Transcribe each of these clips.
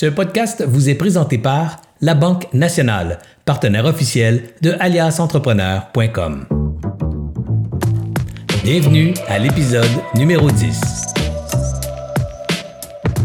Ce podcast vous est présenté par La Banque Nationale, partenaire officiel de aliasentrepreneur.com. Bienvenue à l'épisode numéro 10.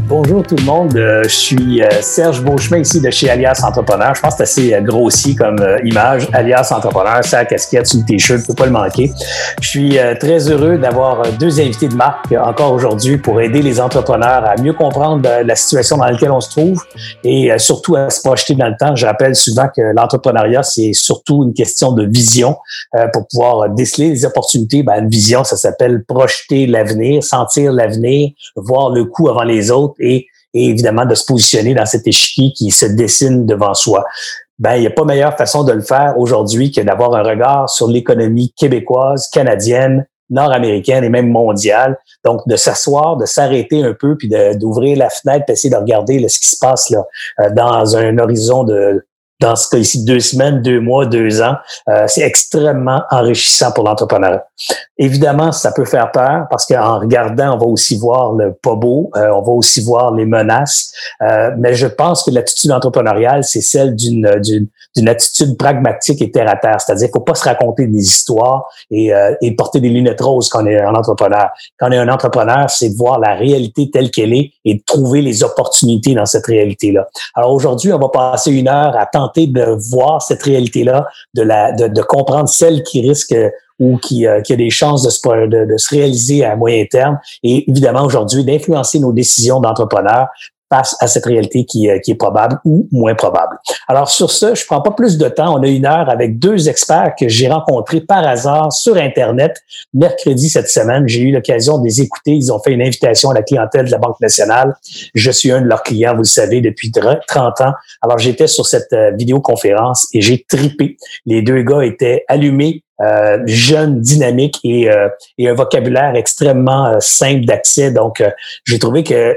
Bonjour tout le monde, euh, je suis euh, Serge Beauchemin ici de chez Alias Entrepreneur. Je pense que c'est assez euh, grossi comme image. Alias Entrepreneur, ça casquette, sur le t-shirt, ne pas le manquer. Je suis très heureux d'avoir deux invités de marque encore aujourd'hui pour aider les entrepreneurs à mieux comprendre la situation dans laquelle on se trouve et surtout à se projeter dans le temps. Je rappelle souvent que l'entrepreneuriat, c'est surtout une question de vision pour pouvoir déceler les opportunités. Ben, une vision, ça s'appelle projeter l'avenir, sentir l'avenir, voir le coup avant les autres et, évidemment de se positionner dans cet échiquier qui se dessine devant soi. Ben, il n'y a pas meilleure façon de le faire aujourd'hui que d'avoir un regard sur l'économie québécoise, canadienne, nord-américaine et même mondiale. Donc, de s'asseoir, de s'arrêter un peu, puis d'ouvrir la fenêtre, essayer de regarder ce qui se passe là, euh, dans un horizon de dans ce cas ici, deux semaines, deux mois, deux ans. Euh, c'est extrêmement enrichissant pour l'entrepreneur. Évidemment, ça peut faire peur parce qu'en regardant, on va aussi voir le pas beau, euh, on va aussi voir les menaces. Euh, mais je pense que l'attitude entrepreneuriale, c'est celle d'une d'une attitude pragmatique et terre à terre. C'est-à-dire qu'il faut pas se raconter des histoires et, et porter des lunettes roses quand on est un entrepreneur. Quand on est un entrepreneur, c'est de voir la réalité telle qu'elle est et de trouver les opportunités dans cette réalité-là. Alors aujourd'hui, on va passer une heure à tenter de voir cette réalité-là, de, la, de, comprendre celle qui risque ou qui, euh, qui a des chances de se, de se réaliser à moyen terme. Et évidemment aujourd'hui d'influencer nos décisions d'entrepreneurs face à cette réalité qui, euh, qui, est probable ou moins probable. Alors sur ce, je prends pas plus de temps. On a une heure avec deux experts que j'ai rencontrés par hasard sur Internet mercredi cette semaine. J'ai eu l'occasion de les écouter. Ils ont fait une invitation à la clientèle de la Banque nationale. Je suis un de leurs clients, vous le savez, depuis 30 ans. Alors j'étais sur cette euh, vidéoconférence et j'ai tripé. Les deux gars étaient allumés, euh, jeunes, dynamiques et, euh, et, un vocabulaire extrêmement simple d'accès. Donc, j'ai trouvé que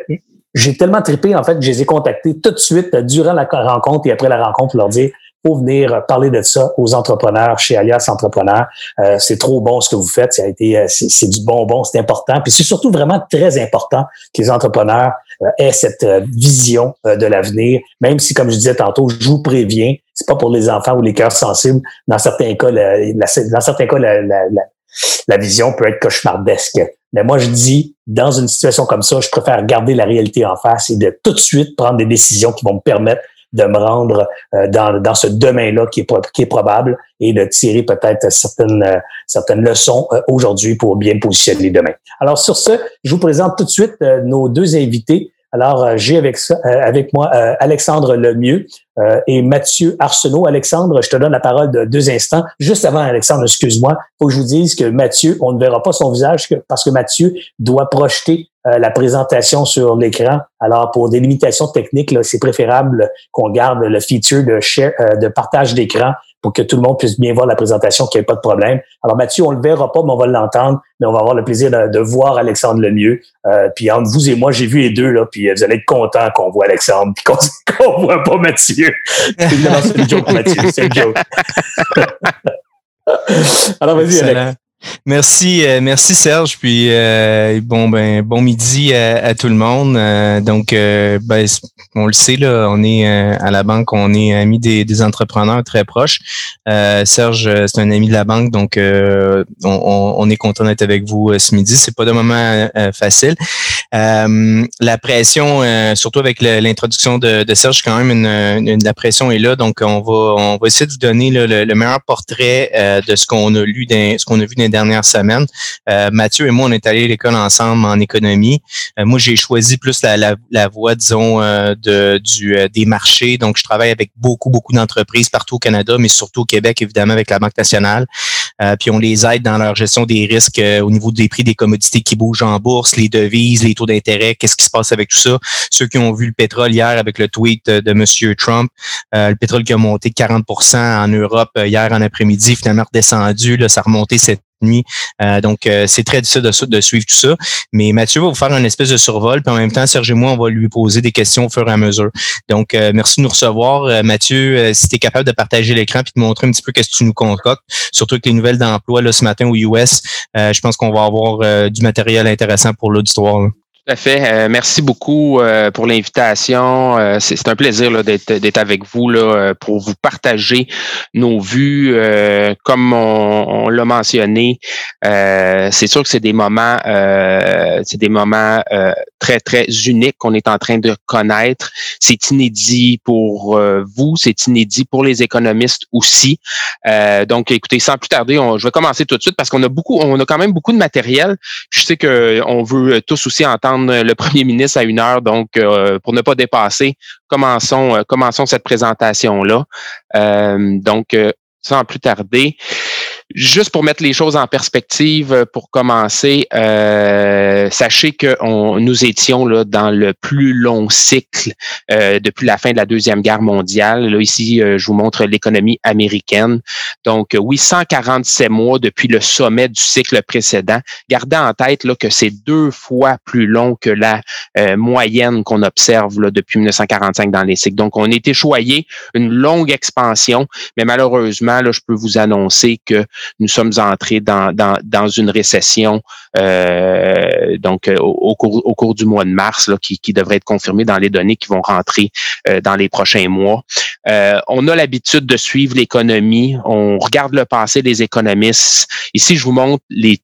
j'ai tellement trippé, en fait, que je les ai contactés tout de suite durant la rencontre et après la rencontre pour leur dire faut venir parler de ça aux entrepreneurs chez Alias Entrepreneurs. Euh, c'est trop bon ce que vous faites. Ça a été, euh, c'est du bonbon, c'est important. Puis c'est surtout vraiment très important que les entrepreneurs euh, aient cette vision de l'avenir. Même si, comme je disais tantôt, je vous préviens, c'est pas pour les enfants ou les cœurs sensibles. Dans certains cas, dans certains cas, la, la vision peut être cauchemardesque. Mais moi, je dis, dans une situation comme ça, je préfère garder la réalité en face et de tout de suite prendre des décisions qui vont me permettre de me rendre euh, dans, dans ce domaine-là qui est, qui est probable et de tirer peut-être certaines, euh, certaines leçons euh, aujourd'hui pour bien positionner demain. Alors sur ce, je vous présente tout de suite nos deux invités. Alors, euh, j'ai avec, euh, moi euh, Alexandre Lemieux et Mathieu Arsenault. Alexandre, je te donne la parole de deux instants. Juste avant, Alexandre, excuse-moi, faut que je vous dise que Mathieu, on ne verra pas son visage parce que Mathieu doit projeter la présentation sur l'écran. Alors, pour des limitations techniques, c'est préférable qu'on garde le feature de partage d'écran pour que tout le monde puisse bien voir la présentation, qu'il n'y ait pas de problème. Alors Mathieu, on le verra pas, mais on va l'entendre, mais on va avoir le plaisir de, voir Alexandre Lemieux. Euh, puis entre vous et moi, j'ai vu les deux, là, puis vous allez être contents qu'on voit Alexandre, puis qu'on ne voit pas Mathieu. Évidemment, c'est une joke, Mathieu, c'est une joke. Alors vas-y, Alex. Merci, euh, merci Serge. Puis euh, bon ben bon midi à, tout le monde. Euh, donc ben, on le sait là, on est à la banque, on est amis des, entrepreneurs très proches. Serge, c'est un ami de la banque, donc on, est content d'être avec vous ce midi. C'est pas de moment facile. la pression, surtout avec l'introduction de, Serge, quand même la pression est là. Donc on va on va essayer de vous donner le, meilleur portrait de ce qu'on a lu, ce qu'on a vu dernières semaines. Euh, Mathieu et moi, on est allé à l'école ensemble en économie. Euh, moi, j'ai choisi plus la voie, disons, euh, de, du, des marchés. Donc, je travaille avec beaucoup, beaucoup d'entreprises partout au Canada, mais surtout au Québec, évidemment, avec la Banque nationale. Puis, on les aide dans leur gestion des risques au niveau des prix des commodités qui bougent en bourse, les devises, les taux d'intérêt, qu'est-ce qui se passe avec tout ça. Ceux qui ont vu le pétrole hier avec le tweet de M. Trump, le pétrole qui a monté 40% en Europe hier en après-midi, finalement redescendu, là, ça a remonté cette nuit. Euh, donc, euh, c'est très difficile de, suivre tout ça. Mais Mathieu va vous faire un espèce de survol, puis en même temps, Serge et moi, on va lui poser des questions au fur et à mesure. Donc, euh, merci de nous recevoir. Mathieu, si tu es capable de partager l'écran puis de montrer un petit peu qu'est-ce que tu nous concoctes, surtout avec les nouvelles d'emploi ce matin aux US, je pense qu'on va avoir du matériel intéressant pour l'auditoire. Tout à fait. Euh, merci beaucoup euh, pour l'invitation. Euh, c'est un plaisir d'être avec vous là, pour vous partager nos vues. comme on, l'a mentionné, c'est sûr que c'est des moments, c'est des moments très très uniques qu'on est en train de connaître. C'est inédit pour vous, c'est inédit pour les économistes aussi. donc, écoutez, sans plus tarder, on, je vais commencer tout de suite parce qu'on a beaucoup, on a quand même beaucoup de matériel. Je sais que on veut tous aussi entendre le premier ministre à une heure. Donc, euh, pour ne pas dépasser, commençons, euh, commençons cette présentation-là. Euh, donc, sans plus tarder, Juste pour mettre les choses en perspective, euh, pour commencer, euh, sachez que nous étions là, dans le plus long cycle euh, depuis la fin de la Deuxième Guerre mondiale. Là, ici, je vous montre l'économie américaine. Donc, oui, 147 mois depuis le sommet du cycle précédent. Gardez en tête là, que c'est deux fois plus long que la moyenne qu'on observe là, depuis 1945 dans les cycles. Donc, on est échoyé une longue expansion, mais malheureusement, là, je peux vous annoncer que nous sommes entrés dans, dans, dans une récession euh, donc euh, au, cours, au cours du mois de mars là, qui, qui devrait être confirmée dans les données qui vont rentrer euh, dans les prochains mois. on a l'habitude de suivre l'économie, on regarde le passé des économistes. Ici, je vous montre les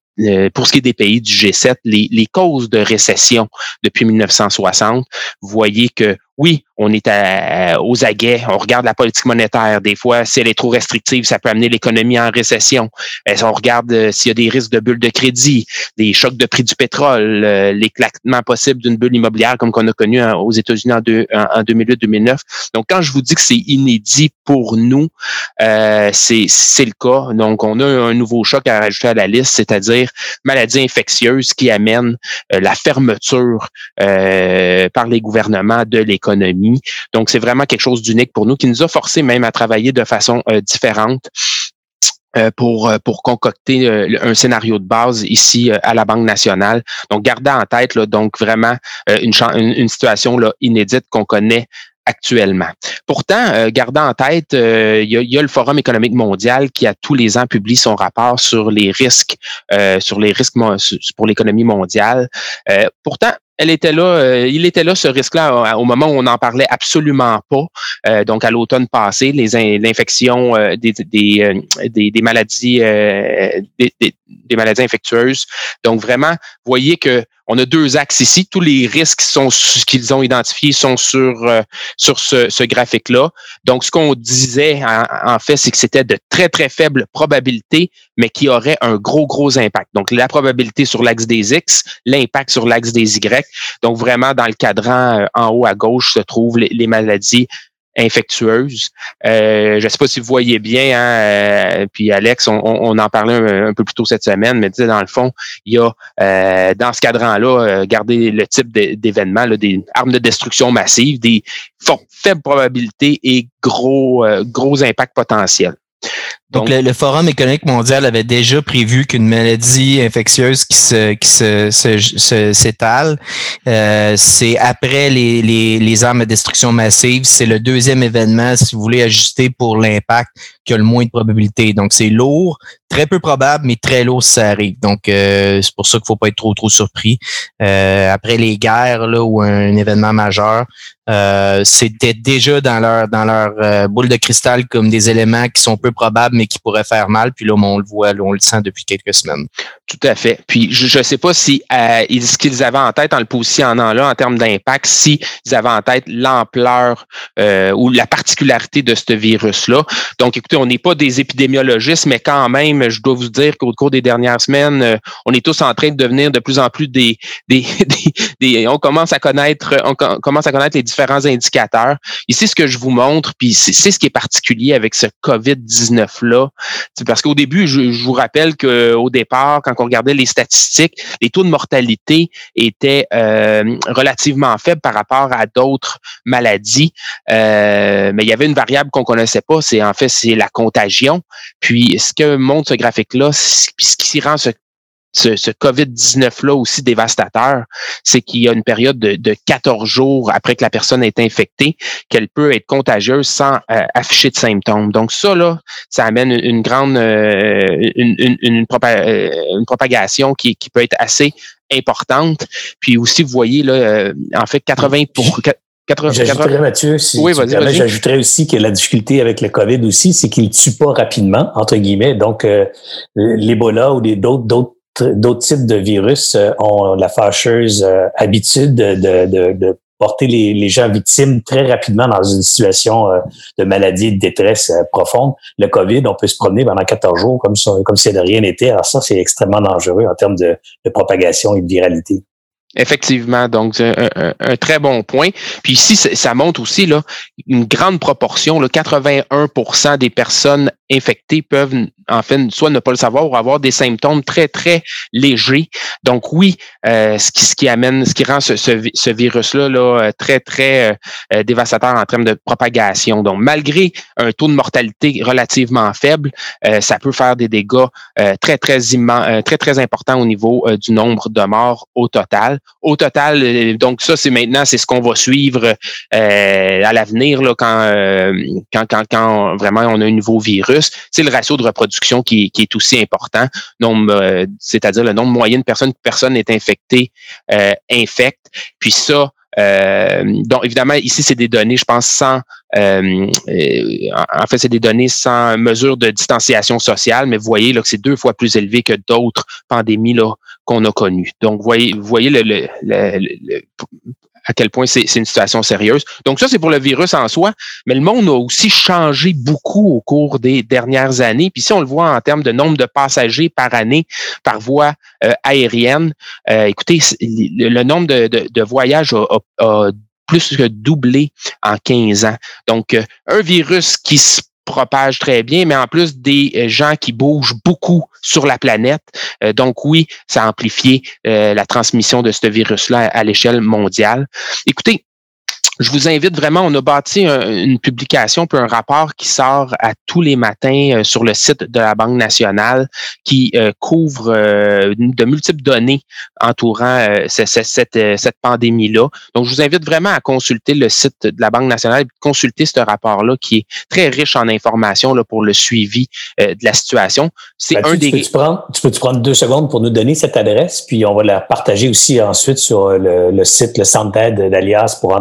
pour ce qui est des pays du G7, les, les causes de récession depuis 1960. Vous voyez que oui, on est aux aguets, on regarde la politique monétaire. Des fois, si elle est trop restrictive, ça peut amener l'économie en récession. on regarde euh, s'il y a des risques de bulles de crédit, des chocs de prix du pétrole, euh, l'éclatement possible d'une bulle immobilière comme qu'on a connu aux États-Unis en, en, 2008-2009. Donc, quand je vous dis que c'est inédit pour nous, euh, c'est le cas. Donc, on a un nouveau choc à rajouter à la liste, c'est-à-dire maladies infectieuses qui amènent la fermeture par les gouvernements de l'économie donc, c'est vraiment quelque chose d'unique pour nous qui nous a forcé même à travailler de façon euh, différente. Euh, pour, euh, pour concocter un scénario de base ici à la Banque nationale. Donc, gardez en tête là, donc vraiment une, une, situation là, inédite qu'on connaît actuellement. Pourtant, gardez en tête, il y, a, le Forum économique mondial qui a tous les ans publie son rapport sur les risques, sur les risques pour l'économie mondiale. pourtant, elle était là, euh, il était là ce risque-là au moment où on n'en parlait absolument pas. Euh, donc à l'automne passé, les l'infection euh, des, des, maladies des, des, maladies infectieuses. Donc vraiment, voyez que on a deux axes ici. Tous les risques sont qu'ils ont identifiés sont sur sur ce, ce graphique-là. Donc ce qu'on disait en, fait, c'est que c'était de très très faibles probabilités, mais qui aurait un gros gros impact. Donc la probabilité sur l'axe des X, l'impact sur l'axe des Y donc, vraiment, dans le cadran euh, en haut à gauche se trouvent les, maladies infectieuses. Euh, je ne sais pas si vous voyez bien, hein, euh, puis Alex, on, en parlait un, peu plus tôt cette semaine, mais dans le fond, il y a dans ce cadran-là, gardez le type d'événements, des armes de destruction massive, des faibles probabilités et gros, gros impacts potentiels. Donc, le, Forum économique mondial avait déjà prévu qu'une maladie infectieuse qui se qui se, s'étale, euh, c'est après les, les, les armes de destruction massive, c'est le deuxième événement, si vous voulez ajuster pour l'impact, qui a le moins de probabilité. Donc, c'est lourd, très peu probable, mais très lourd si ça arrive. Donc, euh, c'est pour ça qu'il faut pas être trop, trop surpris. Euh, après les guerres là, ou un, événement majeur, c'était déjà dans leur dans leur boule de cristal comme des éléments qui sont peu probables, qui pourrait faire mal. Puis là, on le voit, on le sent depuis quelques semaines. Tout à fait. Puis je ne sais pas si euh, ce qu'ils avaient en tête en le positionnant là en termes d'impact, s'ils avaient en tête l'ampleur euh, ou la particularité de ce virus-là. Donc, écoutez, on n'est pas des épidémiologistes, mais quand même, je dois vous dire qu'au cours des dernières semaines, euh, on est tous en train de devenir de plus en plus des, des, on commence à connaître, on commence à connaître les différents indicateurs. Ici, ce que je vous montre, puis c'est ce qui est particulier avec ce COVID-19 parce qu'au début, je, vous rappelle qu'au départ, quand on regardait les statistiques, les taux de mortalité étaient euh, relativement faibles par rapport à d'autres maladies. Euh, mais il y avait une variable qu'on connaissait pas, c'est en fait c'est la contagion. Puis ce que montre ce graphique-là, ce qui rend ce ce, ce COVID-19-là aussi dévastateur, c'est qu'il y a une période de, de 14 jours après que la personne est infectée, qu'elle peut être contagieuse sans euh, afficher de symptômes. Donc ça, là, ça amène une grande euh, une, une, une, une, propagation qui, qui peut être assez importante. Puis aussi, vous voyez, là, en fait, 80 pour J'ajouterais, Mathieu, si oui, j'ajouterais aussi que la difficulté avec le COVID aussi, c'est qu'il ne tue pas rapidement, entre guillemets. Donc, euh, l'Ebola ou d'autres, d'autres, d'autres types de virus euh, ont la fâcheuse euh, habitude de, de, de porter les, les, gens victimes très rapidement dans une situation de maladie, de détresse profonde. Le COVID, on peut se promener pendant 14 jours comme, ça, comme si de rien n'était. Alors ça, c'est extrêmement dangereux en termes de, de propagation et de viralité. Effectivement, donc un, un, un, très bon point. Puis ici, ça montre aussi là, une grande proportion, là, 81% des personnes infectés peuvent en fait soit ne pas le savoir ou avoir des symptômes très très légers. Donc oui, euh, ce qui ce qui amène, ce qui rend ce, ce, virus là, là euh, très très euh, dévastateur en termes de propagation. Donc malgré un taux de mortalité relativement faible, ça peut faire des dégâts très très immenses, très très importants au niveau du nombre de morts au total. Au total, donc ça c'est maintenant c'est ce qu'on va suivre à l'avenir quand quand quand vraiment on a un nouveau virus c'est le ratio de reproduction qui, est aussi important. Euh, c'est-à-dire le nombre moyen de personnes que personne est infecté euh, infecte. Puis ça, euh, donc évidemment ici c'est des données, je pense sans, en fait c'est des données sans mesure de distanciation sociale, mais vous voyez là que c'est deux fois plus élevé que d'autres pandémies là qu'on a connues. Donc voyez, vous voyez le, le à quel point c'est une situation sérieuse. Donc ça, c'est pour le virus en soi, mais le monde a aussi changé beaucoup au cours des dernières années. Puis si on le voit en termes de nombre de passagers par année par voie euh, aérienne, euh, écoutez, le, nombre de, voyages a, plus que doublé en 15 ans. Donc, euh, un virus qui se propage très bien, mais en plus des euh, gens qui bougent beaucoup sur la planète. Euh, donc oui, ça a amplifié euh, la transmission de ce virus-là à l'échelle mondiale. Écoutez, je vous invite vraiment, on a bâti une publication puis un rapport qui sort à tous les matins euh, sur le site de la Banque nationale qui euh, couvre euh, de multiples données entourant cette, cette pandémie-là. Donc, je vous invite vraiment à consulter le site de la Banque nationale et consulter ce rapport-là qui est très riche en informations là, pour le suivi de la situation. C'est un des... Tu peux-tu prendre, tu peux -tu prendre deux secondes pour nous donner cette adresse, puis on va la partager aussi ensuite sur le, site, le centre d'aide d'Alias pour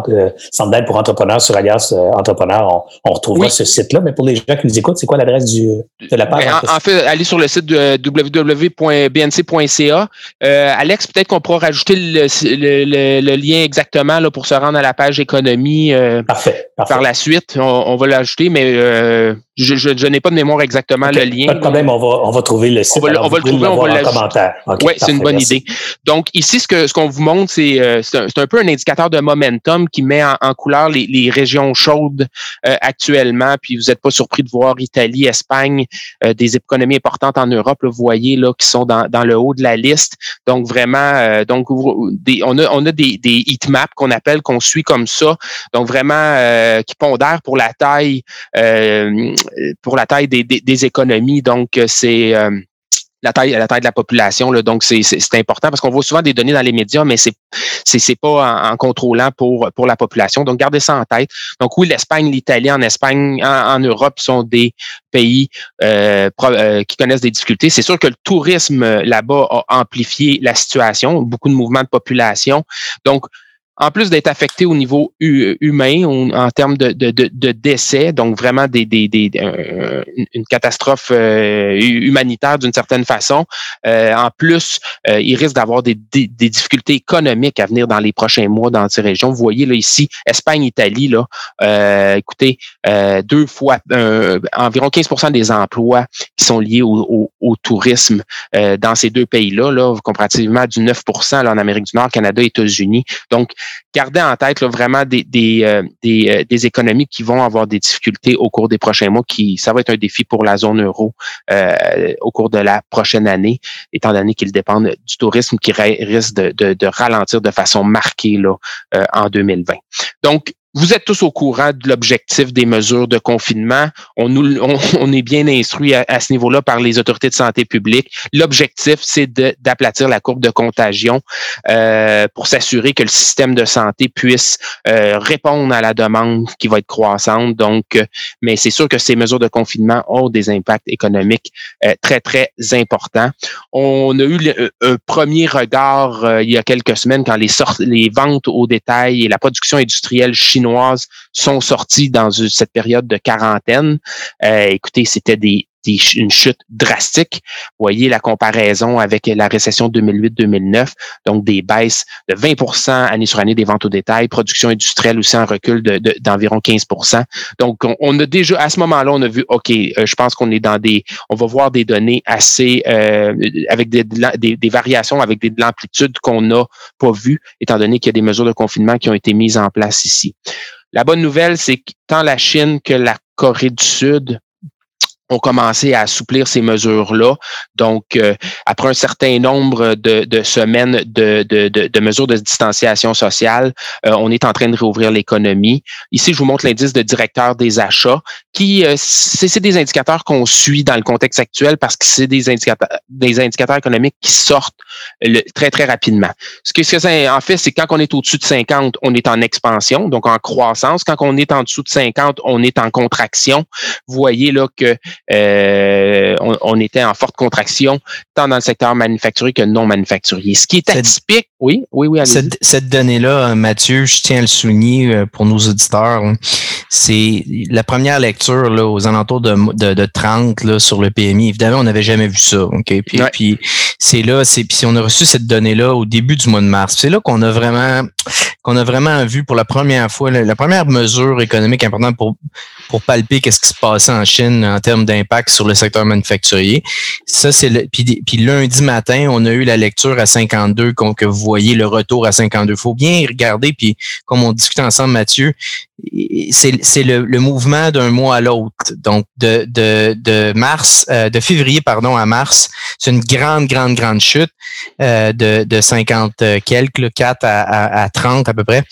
Centre d'aide pour entrepreneurs sur Alias euh, Entrepreneur. On, on retrouvera ce site-là. Mais pour les gens qui nous écoutent, c'est quoi l'adresse du de la page? En, fait, allez sur le site de www.bnc.ca. Euh, Alex, peut-être qu'on pourra rajouter le, le, lien exactement là, pour se rendre à la page économie euh, parfait, par la suite. On, va l'ajouter, mais euh, je, je, n'ai pas de mémoire exactement le lien. Pas de problème, on va, on va trouver le site. On va, on va le trouver, on va le commentaire. oui, c'est une bonne idée. Donc, ici, ce que ce qu'on vous montre, c'est un, un, peu un indicateur de momentum qui met en, en couleur les, les, régions chaudes euh, actuellement. Puis vous n'êtes pas surpris de voir Italie, Espagne, euh, des économies importantes en Europe, vous voyez, là, qui sont dans, dans le haut de la liste. Donc vraiment, euh, donc on a, on a des, des heat maps qu'on appelle, qu'on suit comme ça. Donc vraiment, qui pondèrent pour la taille, pour la taille des, des, des économies. Donc c'est la taille, la taille de la population. Là, donc, c'est important parce qu'on voit souvent des données dans les médias, mais c'est c'est pas en, contrôlant pour, pour la population. Donc, gardez ça en tête. Donc, oui, l'Espagne, l'Italie en Espagne, en, Europe sont des pays euh, euh, qui connaissent des difficultés. C'est sûr que le tourisme euh, là-bas a amplifié la situation, beaucoup de mouvements de population. Donc, en plus d'être affecté au niveau humain en termes de, de, de, décès, donc vraiment des, des, des une catastrophe euh, humanitaire d'une certaine façon, euh, en plus, euh, il risque d'avoir des, des, difficultés économiques à venir dans les prochains mois dans ces régions. Vous voyez là ici, Espagne, Italie, là, écoutez, deux fois, environ 15% des emplois qui sont liés au, au, tourisme dans ces deux pays-là, là, comparativement du 9% là, en Amérique du Nord, Canada, États-Unis. Donc, gardez en tête là, vraiment des, des, euh, des, euh, des, économies qui vont avoir des difficultés au cours des prochains mois, qui ça va être un défi pour la zone euro euh, au cours de la prochaine année, étant donné qu'ils dépendent du tourisme qui risque de, de, de, ralentir de façon marquée là, en 2020. Donc, vous êtes tous au courant de l'objectif des mesures de confinement. On, nous, on, est bien instruit à, ce niveau-là par les autorités de santé publique. L'objectif, c'est d'aplatir la courbe de contagion euh, pour s'assurer que le système de santé puisse euh, répondre à la demande qui va être croissante. Donc, euh, mais c'est sûr que ces mesures de confinement ont des impacts économiques très, très importants. On a eu un premier regard il y a quelques semaines quand les, les ventes au détail et la production industrielle chinoise sont sortis dans cette période de quarantaine. Euh, écoutez, c'était des, une chute drastique. Vous voyez la comparaison avec la récession 2008-2009, donc des baisses de 20% année sur année des ventes au détail, production industrielle aussi en recul d'environ de, 15% Donc, on, a déjà, à ce moment-là, on a vu, OK, euh, je pense qu'on est dans des, on va voir des données assez, euh, avec des, des, des, variations, avec des, de l'amplitude qu'on n'a pas vu, étant donné qu'il y a des mesures de confinement qui ont été mises en place ici. La bonne nouvelle, c'est que tant la Chine que la Corée du Sud ont commencé à assouplir ces mesures-là. Donc, euh, après un certain nombre de, de semaines de, de, de, mesures de distanciation sociale, euh, on est en train de réouvrir l'économie. Ici, je vous montre l'indice de directeur des achats, qui euh, c'est des indicateurs qu'on suit dans le contexte actuel parce que c'est des indicateurs, des indicateurs économiques qui sortent très, très rapidement. Ce que, ce que ça en fait, c'est quand on est au-dessus de 50, on est en expansion, donc en croissance. Quand on est en dessous de 50, on est en contraction. Vous voyez là que euh, on, était en forte contraction, tant dans le secteur manufacturier que non manufacturier. Ce qui est atypique, oui, oui, oui. Cette, cette donnée-là, Mathieu, je tiens à le souligner euh, pour nos auditeurs, c'est la première lecture là, aux alentours de, de, 30 là, sur le PMI. Évidemment, on n'avait jamais vu ça. Ok, puis, puis c'est là, c'est puis on a reçu cette donnée-là au début du mois de mars. C'est là qu'on a vraiment qu'on a vraiment vu pour la première fois la, première mesure économique importante pour pour palper qu'est-ce qui se passait en Chine en termes d'impact sur le secteur manufacturier. Ça c'est le puis, puis lundi matin, on a eu la lecture à 52 que vous voyez le retour à 52. Faut bien regarder puis comme on discute ensemble Mathieu, c'est le, le, mouvement d'un mois à l'autre. Donc, de, de, de mars, euh, de février, pardon, à mars, c'est une grande, grande, grande chute euh, de, de 50 quelques, 4 à, à, 30 à peu près.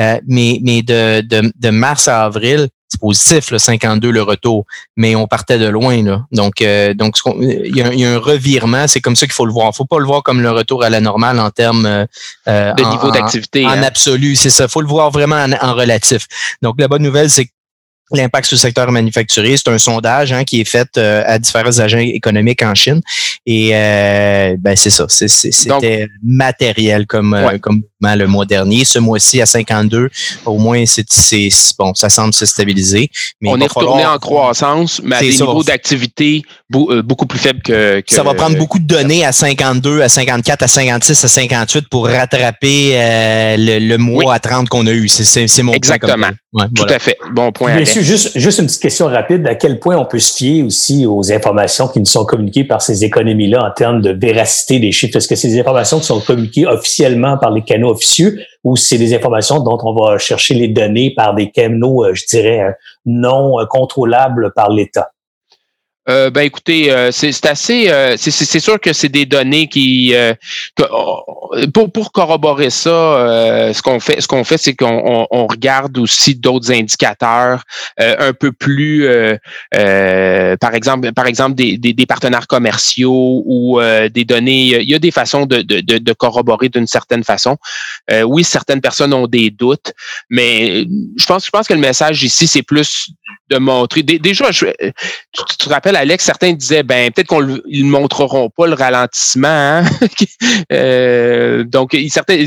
Euh, mais mais de, de, de mars à avril, c'est positif, le 52 le retour, mais on partait de loin. Là. Donc, euh, donc il y, a, il y, a, un revirement, c'est comme ça qu'il faut le voir. Il faut pas le voir comme le retour à la normale en termes euh, de niveau d'activité. En, hein. absolu, c'est ça. Il faut le voir vraiment en, en relatif. Donc, la bonne nouvelle, c'est que l'impact sur le secteur manufacturier. C'est un sondage hein, qui est fait euh, à différents agents économiques en Chine. Et euh, ben c'est ça. C'était matériel comme, euh, comme le mois dernier. Ce mois-ci, à 52, au moins, c'est bon, ça semble se stabiliser. Mais On est retourné en croissance, mais à des niveaux d'activité beaucoup plus faibles que, Ça va prendre beaucoup de données à 52, à 54, à 56, à 58 pour rattraper le, mois à 30 qu'on a eu. C'est mon Exactement. Tout à fait. Bon point. Bien juste, juste une petite question rapide. À quel point on peut se fier aussi aux informations qui nous sont communiquées par ces économies-là en termes de véracité des chiffres? Est-ce que c'est des informations qui sont communiquées officiellement par les canaux officieux ou c'est des informations dont on va chercher les données par des canaux, euh, je dirais, euh, non euh, contrôlables par l'État? Euh, ben écoutez, euh, c'est assez, euh, c'est sûr que c'est des données qui, oh, pour, pour corroborer ça, ce qu'on fait, ce qu'on fait, c'est qu'on on, regarde aussi d'autres indicateurs un peu plus, par exemple, par exemple des, des, des partenaires commerciaux ou des données. Il y a des façons de, de, de, corroborer d'une certaine façon. oui, certaines personnes ont des doutes, mais je pense, je pense que le message ici, c'est plus de montrer. Déjà, je, tu te rappelles Alex, certains disaient, ben peut-être qu'on ne montreront pas le ralentissement. Hein? euh, donc, certains,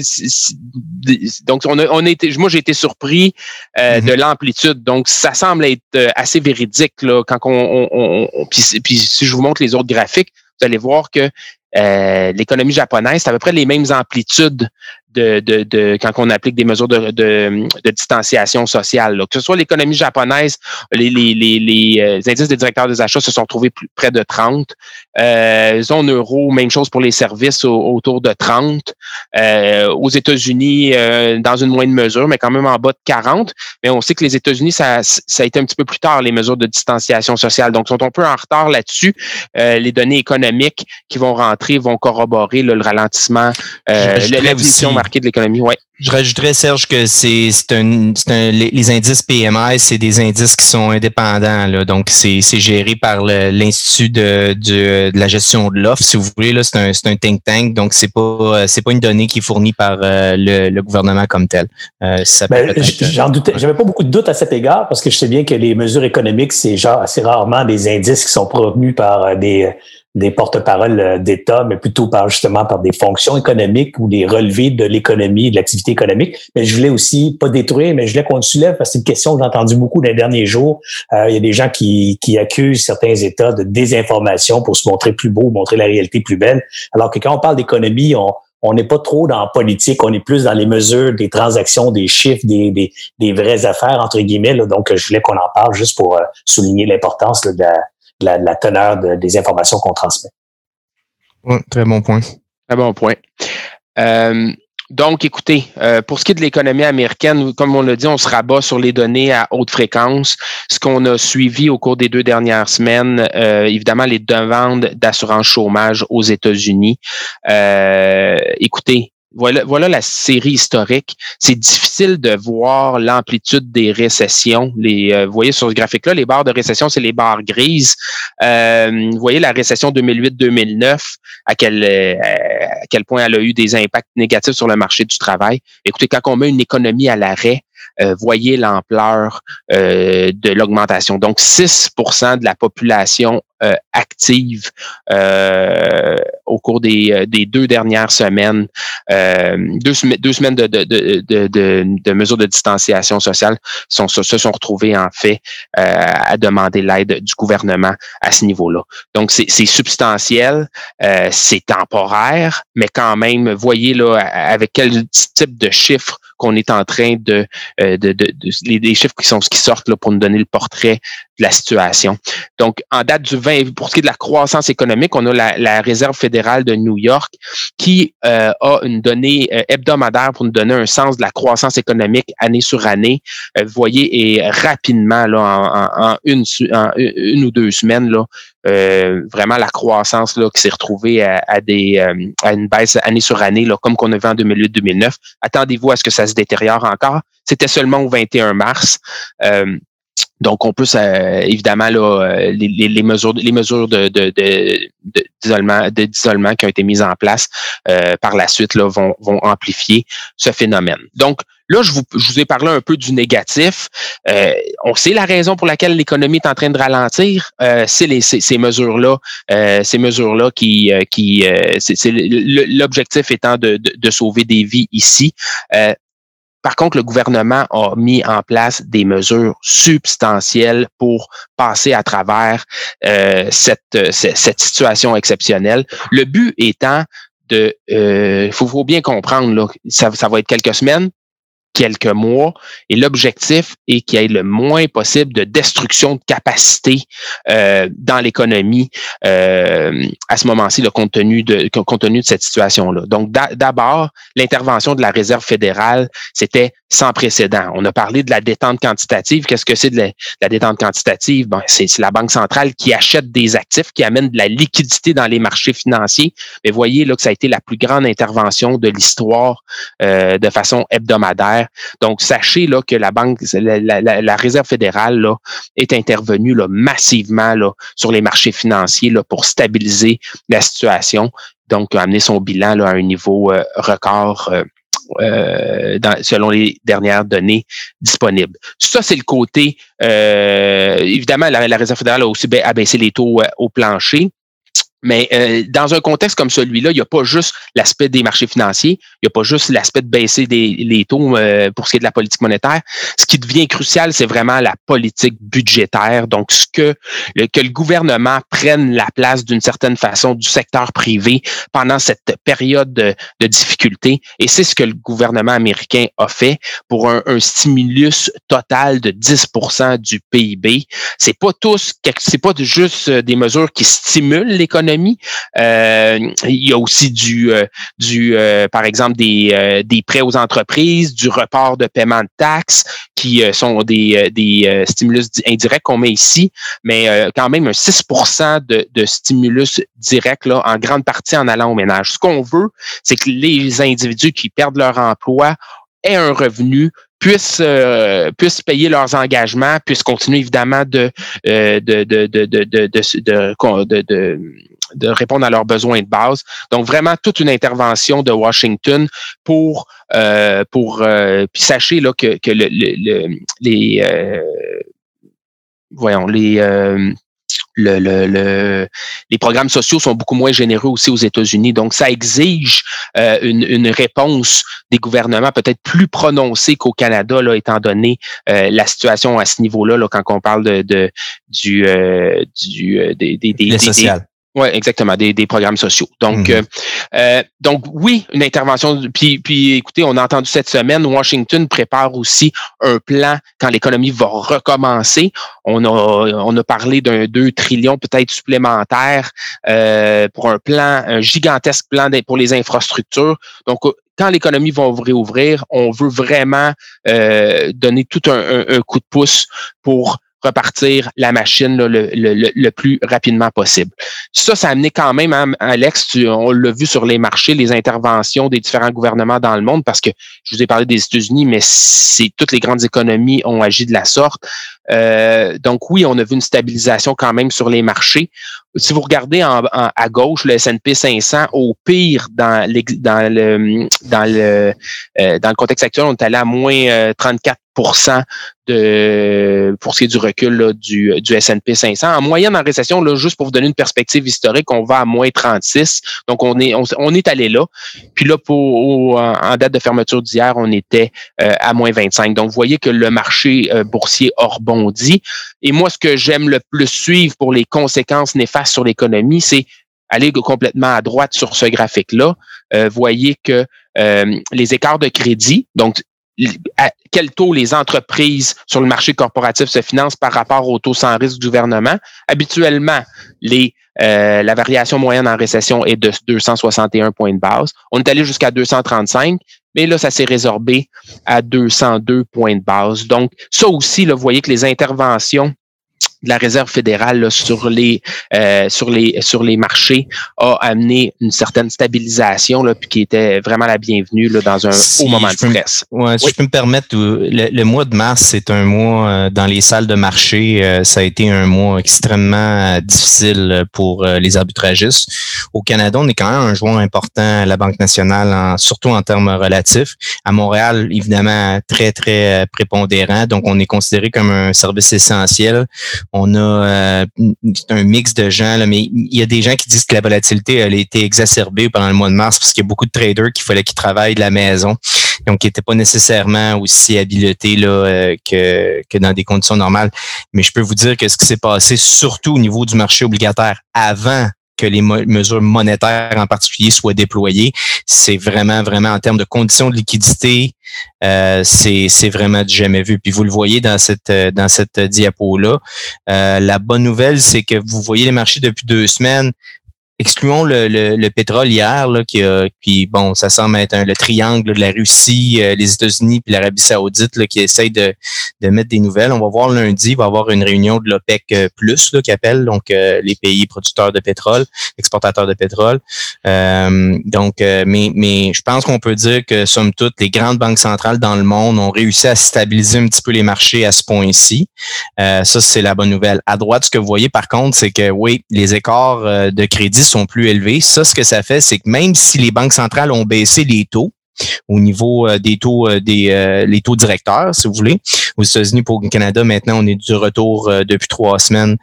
donc on a, on a été, moi j'ai été surpris euh, mm-hmm. de l'amplitude. Donc, ça semble être euh, assez véridique là, quand on, on, on puis, puis, si je vous montre les autres graphiques, vous allez voir que euh, l'économie japonaise, c'est à peu près les mêmes amplitudes de, de, de, quand on applique des mesures de, de, de distanciation sociale. Que ce soit l'économie japonaise, les, les, les, les, euh, indices des directeurs des achats se sont trouvés plus, près de 30. Euh, zone euro, même chose pour les services autour de 30. Euh, aux États-Unis, euh, dans une moindre mesure, mais quand même en bas de 40. Mais on sait que les États-Unis, ça, ça a été un petit peu plus tard, les mesures de distanciation sociale. Donc, sont un peu en retard là-dessus. Euh, les données économiques qui vont rentrer vont corroborer le ralentissement, euh, marqué de l'économie, ouais. Je rajouterais, Serge, que c'est un, un les, indices PMI, c'est des indices qui sont indépendants. Là, donc, c'est géré par l'Institut de, de, la gestion de l'offre, si vous voulez. C'est un, un think tank, donc c'est pas c'est pas une donnée qui est fournie par euh, le, gouvernement comme tel. Euh, ben, J'en doutais. J'avais pas beaucoup de doutes à cet égard parce que je sais bien que les mesures économiques, c'est genre assez rarement des indices qui sont provenus par euh, des des porte-paroles euh, d'État, mais plutôt par justement par des fonctions économiques ou des relevés de l'économie, de l'activité économique. Mais je voulais aussi pas détruire, mais je voulais qu'on le soulève parce que c'est une question que j'ai entendu beaucoup dans les derniers jours. Euh, il y a des gens qui, qui accusent certains États de désinformation pour se montrer plus beau, montrer la réalité plus belle. Alors que quand on parle d'économie, on on n'est pas trop dans politique, on est plus dans les mesures des transactions, des chiffres, des, des, des vraies affaires, entre guillemets. Donc, je voulais qu'on en parle juste pour euh, souligner l'importance de la, teneur des informations qu'on transmet. très bon point. Très bon point. Euh, donc, écoutez, euh, pour ce qui est de l'économie américaine, comme on l'a dit, on se rabat sur les données à haute fréquence. Ce qu'on a suivi au cours des deux dernières semaines, euh, évidemment, les demandes d'assurance chômage aux États-Unis. écoutez, voilà, voilà la série historique. C'est difficile de voir l'amplitude des récessions. Les, euh, vous voyez sur ce graphique-là, les barres de récession, c'est les barres grises. Euh, vous voyez la récession 2008-2009, à quel, euh, à quel point elle a eu des impacts négatifs sur le marché du travail. Écoutez, quand on met une économie à l'arrêt, euh, voyez l'ampleur euh, de l'augmentation. Donc, 6% de la population euh, active au cours des, des, deux dernières semaines, deux, deux, semaines de, de, de, de, mesures de distanciation sociale sont, se sont retrouvées en fait à demander l'aide du gouvernement à ce niveau-là. Donc, c'est substantiel, c'est temporaire, mais quand même, voyez là avec quel type de chiffres qu'on est en train de, euh, de, de, les, chiffres qui sont qui sortent là, pour nous donner le portrait de la situation. Donc, en date du 20, pour ce qui est de la croissance économique, on a la, la Réserve fédérale de New York qui euh, a une donnée euh, hebdomadaire pour nous donner un sens de la croissance économique année sur année. vous voyez, et rapidement, là, en, en, une, en une ou deux semaines, là, euh, vraiment la croissance là, qui s'est retrouvée à, des, euh, à une baisse année sur année, là, comme qu'on a vu en 2008-2009. Attendez-vous à ce que ça se détériore encore. C'était seulement au 21 mars. Euh, donc, on peut évidemment là, les, les, mesures, les mesures de, de, d'isolement, d'isolement qui ont été mises en place par la suite là, vont, vont amplifier ce phénomène. Donc, Là, je vous, je vous ai parlé un peu du négatif. Euh, on sait la raison pour laquelle l'économie est en train de ralentir. Euh, c'est ces, mesures-là, euh, ces mesures-là qui, qui c'est l'objectif étant de, de, sauver des vies ici. Par contre, le gouvernement a mis en place des mesures substantielles pour passer à travers cette, cette situation exceptionnelle. Le but étant de, il faut, faut, bien comprendre, là, ça va être quelques semaines, quelques mois. Et l'objectif est qu'il y ait le moins possible de destruction de capacité euh, dans l'économie euh, à ce moment-ci, compte tenu de compte tenu de cette situation-là. Donc, d'abord, l'intervention de la Réserve fédérale, c'était sans précédent. On a parlé de la détente quantitative. Qu'est-ce que c'est de, la, détente quantitative? Ben, c'est la Banque centrale qui achète des actifs, qui amène de la liquidité dans les marchés financiers. Mais voyez là que ça a été la plus grande intervention de l'histoire euh, de façon hebdomadaire. Donc, sachez là que la Banque, la, Réserve fédérale là, est intervenue là, massivement là, sur les marchés financiers là, pour stabiliser la situation. Donc, amener son bilan là, à un niveau euh, record. Euh, euh, selon les dernières données disponibles. Ça, c'est le côté, évidemment, la, Réserve fédérale a aussi abaissé les taux au plancher. Mais euh, dans un contexte comme celui-là, il n'y a pas juste l'aspect des marchés financiers, il n'y a pas juste l'aspect de baisser les taux euh, pour ce qui est de la politique monétaire. Ce qui devient crucial, c'est vraiment la politique budgétaire. Donc, ce que le, que le gouvernement prenne la place d'une certaine façon du secteur privé pendant cette période de, difficulté. Et c'est ce que le gouvernement américain a fait pour un, un stimulus total de 10% du PIB. C'est pas tous, c'est pas juste des mesures qui stimulent l'économie il y a aussi du, du par exemple, des, des prêts aux entreprises, du report de paiement de taxes, qui sont des, des stimulus indirects qu'on met ici, mais quand même un 6 de, de stimulus direct là, en grande partie en allant au ménage. Ce qu'on veut, c'est que les individus qui perdent leur emploi aient un revenu puissent, euh, puissent payer leurs engagements, puissent continuer évidemment de, euh, de, de, de, de, de, de, de, de, répondre à leurs besoins de base. Donc, vraiment toute une intervention de Washington pour, euh, pour puis sachez là, que, que le, le, les voyons, les le, le, les programmes sociaux sont beaucoup moins généreux aussi aux États-Unis. Donc, ça exige euh, une, une, réponse des gouvernements peut-être plus prononcée qu'au Canada, là, étant donné euh, la situation à ce niveau-là, là, quand on parle de, de du, euh, du des, des, des, oui, exactement, des, des, programmes sociaux. Donc, mhm. euh, euh, donc oui, une intervention. Puis, puis, écoutez, on a entendu cette semaine, Washington prépare aussi un plan quand l'économie va recommencer. On a, on a parlé d'un 2 trillions peut-être supplémentaire euh, pour un plan, un gigantesque plan pour les infrastructures. Donc, quand l'économie va réouvrir, on veut vraiment euh, donner tout un, un coup de pouce pour repartir la machine le, le, le, plus rapidement possible. Ça, ça a amené quand même, hein, Alex, on l'a vu sur les marchés, les interventions des différents gouvernements dans le monde, parce que je vous ai parlé des États-Unis, mais c'est toutes les grandes économies ont agi de la sorte. Euh, donc oui, on a vu une stabilisation quand même sur les marchés. Si vous regardez en, à gauche le S&P 500, au pire dans, dans le dans le euh, dans le contexte actuel, on est allé à moins 34% euh, de pour ce qui est du recul du, du S&P 500. En moyenne en récession, là, juste pour vous donner une perspective historique, on va à moins 36. Donc on est on, est allé là. Puis là pour en date de fermeture d'hier, on était à moins 25. Donc vous voyez que le marché boursier hors Et moi, ce que j'aime le plus suivre pour les conséquences néfastes sur l'économie, c'est aller complètement à droite sur ce graphique-là. Euh, voyez que euh, les écarts de crédit, donc à quel taux les entreprises sur le marché corporatif se financent par rapport au taux sans risque du gouvernement. Habituellement, euh, la variation moyenne en récession est de 261 points de base. On est allé jusqu'à 235, mais là, ça s'est résorbé à 202 points de base. Donc, ça aussi, là, vous voyez que les interventions de la réserve fédérale sur les euh, sur les sur les marchés a amené une certaine stabilisation là, puis qui était vraiment la bienvenue là, dans un haut moment de stress. Ouais, si je peux me permettre, le, mois de mars c'est un mois euh, dans les salles de marché, euh, ça a été un mois extrêmement difficile pour les arbitragistes. Au Canada, on est quand même un joueur important à la Banque nationale, en, surtout en termes relatifs. À Montréal, évidemment, très très prépondérant, donc on est considéré comme un service essentiel. On a euh, un mix de gens, là, mais il y a des gens qui disent que la volatilité elle a été exacerbée pendant le mois de mars parce qu'il y a beaucoup de traders qui fallait qu'ils travaillent de la maison, donc qui n'étaient pas nécessairement aussi habilités là, euh, que, que dans des conditions normales. Mais je peux vous dire que ce qui s'est passé, surtout au niveau du marché obligataire avant que les mesures monétaires en particulier soient déployées. C'est vraiment, vraiment en termes de conditions de liquidité, euh, c'est vraiment du jamais vu. Puis vous le voyez dans cette euh, dans cette diapo-là. Euh, la bonne nouvelle, c'est que vous voyez les marchés depuis deux semaines excluons le, le, pétrole hier, là, qui, bon, ça semble être un, le triangle de la Russie, euh, les États-Unis puis l'Arabie Saoudite là, qui essayent de, mettre des nouvelles. On va voir lundi, il va y avoir une réunion de l'OPEC euh, plus qui appelle donc euh, les pays producteurs de pétrole, exportateurs de pétrole. donc, mais, mais je pense qu'on peut dire que somme toute, les grandes banques centrales dans le monde ont réussi à stabiliser un petit peu les marchés à ce point-ci. ça, c'est la bonne nouvelle. À droite, ce que vous voyez par contre, c'est que oui, les écarts de crédit sont plus élevés. Ça, ce que ça fait, c'est que même si les banques centrales ont baissé les taux, au niveau euh, des taux euh, des euh, les taux directeurs, si vous voulez. Aux États-Unis, pour le Canada, maintenant, on est du retour depuis trois semaines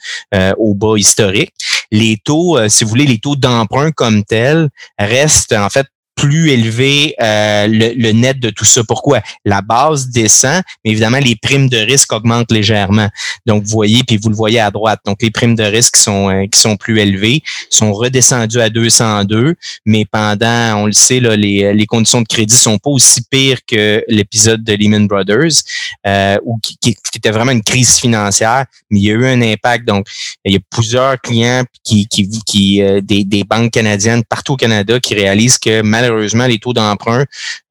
au bas historique. Les taux, si vous voulez, les taux d'emprunt comme tels restent en fait plus élevé euh, le, net de tout ça. Pourquoi? La base descend, mais évidemment, les primes de risque augmentent légèrement. Donc, vous voyez, puis vous le voyez à droite. Donc, les primes de risque sont, euh, qui sont plus élevées sont redescendues à 202, mais pendant, on le sait, là, les, les conditions de crédit sont pas aussi pires que l'épisode de Lehman Brothers, euh, ou qui, qui, était vraiment une crise financière, mais il y a eu un impact. Donc, il y a plusieurs clients qui, qui, qui des, des banques canadiennes partout au Canada qui réalisent que malheureusement, les taux d'emprunt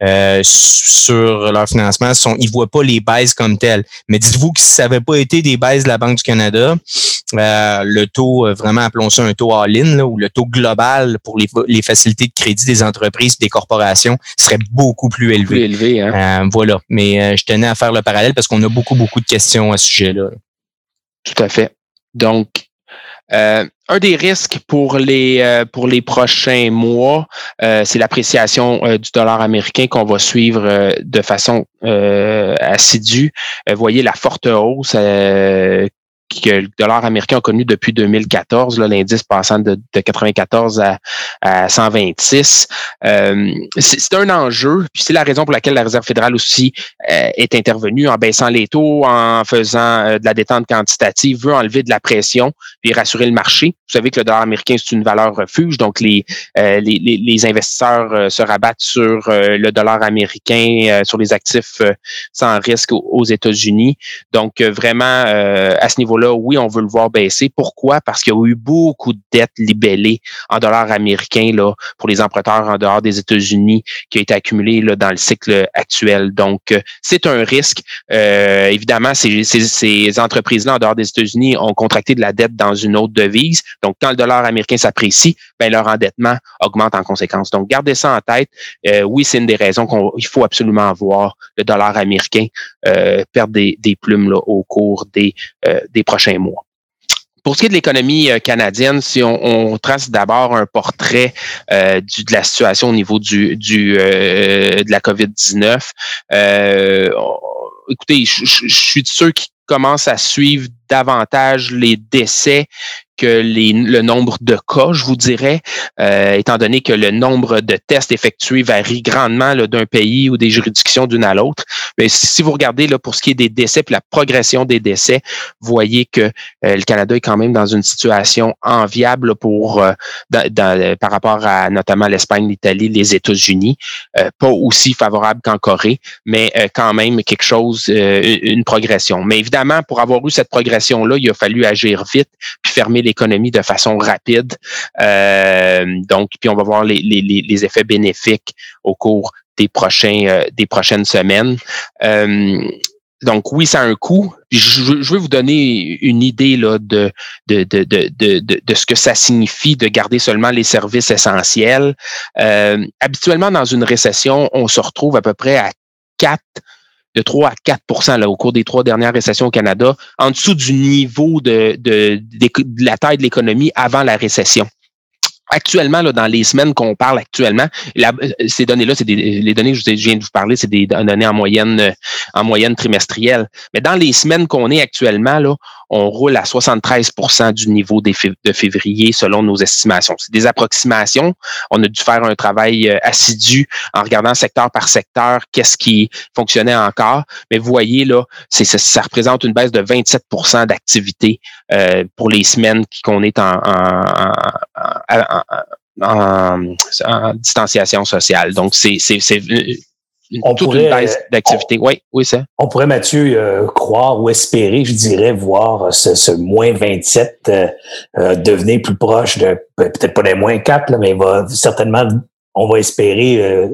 euh, sur leur financement, sont, ils voient pas les baisses comme telles. Mais dites-vous que si ça n'avait pas été des baisses de la Banque du Canada, euh, le taux, euh, vraiment appelons ça un taux all-in, ou le taux global pour les, les, facilités de crédit des entreprises, des corporations, serait beaucoup plus élevé. Plus élevé hein? voilà. Mais je tenais à faire le parallèle parce qu'on a beaucoup, beaucoup de questions à ce sujet-là. Tout à fait. Donc, euh, un des risques pour les euh, pour les prochains mois, euh, c'est l'appréciation du dollar américain qu'on va suivre de façon assidue. Voyez la forte hausse que le dollar américain a connu depuis 2014, l'indice passant de, 94 à, à 126. Euh, c'est un enjeu, puis c'est la raison pour laquelle la Réserve fédérale aussi euh, est intervenue en baissant les taux, en faisant euh, de la détente quantitative, veut enlever de la pression, puis rassurer le marché. Vous savez que le dollar américain, c'est une valeur refuge, donc les, les, les, investisseurs se rabattent sur le dollar américain, sur les actifs sans risque aux États-Unis. Donc, vraiment, à ce niveau là oui, on veut le voir baisser. Pourquoi? Parce qu'il y a eu beaucoup de dettes libellées en dollars américains là, pour les emprunteurs en dehors des États-Unis qui a été accumulé là, dans le cycle actuel. Donc, euh, c'est un risque. Euh, évidemment, ces, ces, entreprises-là en dehors des États-Unis ont contracté de la dette dans une autre devise. Donc, quand le dollar américain s'apprécie, ben, leur endettement augmente en conséquence. Donc, gardez ça en tête. Euh, oui, c'est une des raisons qu'il faut absolument voir le dollar américain perdre des, des plumes là, au cours des, des prochains mois. Pour ce qui est de l'économie euh, canadienne, si on, trace d'abord un portrait euh, de la situation au niveau du, du euh, de la COVID-19, écoutez, je, je, suis de ceux qui commencent à suivre davantage les décès que les, le nombre de cas, je vous dirais, euh, étant donné que le nombre de tests effectués varie grandement d'un pays ou des juridictions d'une à l'autre. Mais si vous regardez là, pour ce qui est des décès puis la progression des décès, vous voyez que euh, le Canada est quand même dans une situation enviable pour euh, dans, par rapport à notamment l'Espagne, l'Italie, les États-Unis. pas aussi favorable qu'en Corée, mais quand même quelque chose, une progression. Mais évidemment, pour avoir eu cette progression-là, il a fallu agir vite puis fermer l'économie de façon rapide. Euh, donc, puis on va voir les, les, les, effets bénéfiques au cours des prochains euh, des prochaines semaines. Euh, donc oui, ça a un coût. Je, je vais vous donner une idée là, de, de, de, de, de, de ce que ça signifie de garder seulement les services essentiels. Euh, habituellement, dans une récession, on se retrouve à peu près à 4 de 3 à 4% là, au cours des trois dernières récessions au Canada, en dessous du niveau de, de, de la taille de l'économie avant la récession. Actuellement, là, dans les semaines qu'on parle actuellement, euh, ces données-là, c'est les données que je viens de vous parler, c'est des données en moyenne, en moyenne trimestrielle. Mais dans les semaines qu'on est actuellement, là, on roule à 73% du niveau de février selon nos estimations. C'est des approximations. On a dû faire un travail euh, assidu en regardant secteur par secteur, qu'est-ce qui fonctionnait encore. Mais vous voyez, là, ça, représente une baisse de 27% d'activité euh, pour les semaines qu'on est en, en, distanciation sociale. Donc, c'est, on pourrait, euh, d'activité. oui, oui, ça. On pourrait, Mathieu, euh, croire ou espérer, je dirais, voir ce, ce moins 27 euh, devenir plus proche de peut-être pas des moins 4, mais va certainement, on va espérer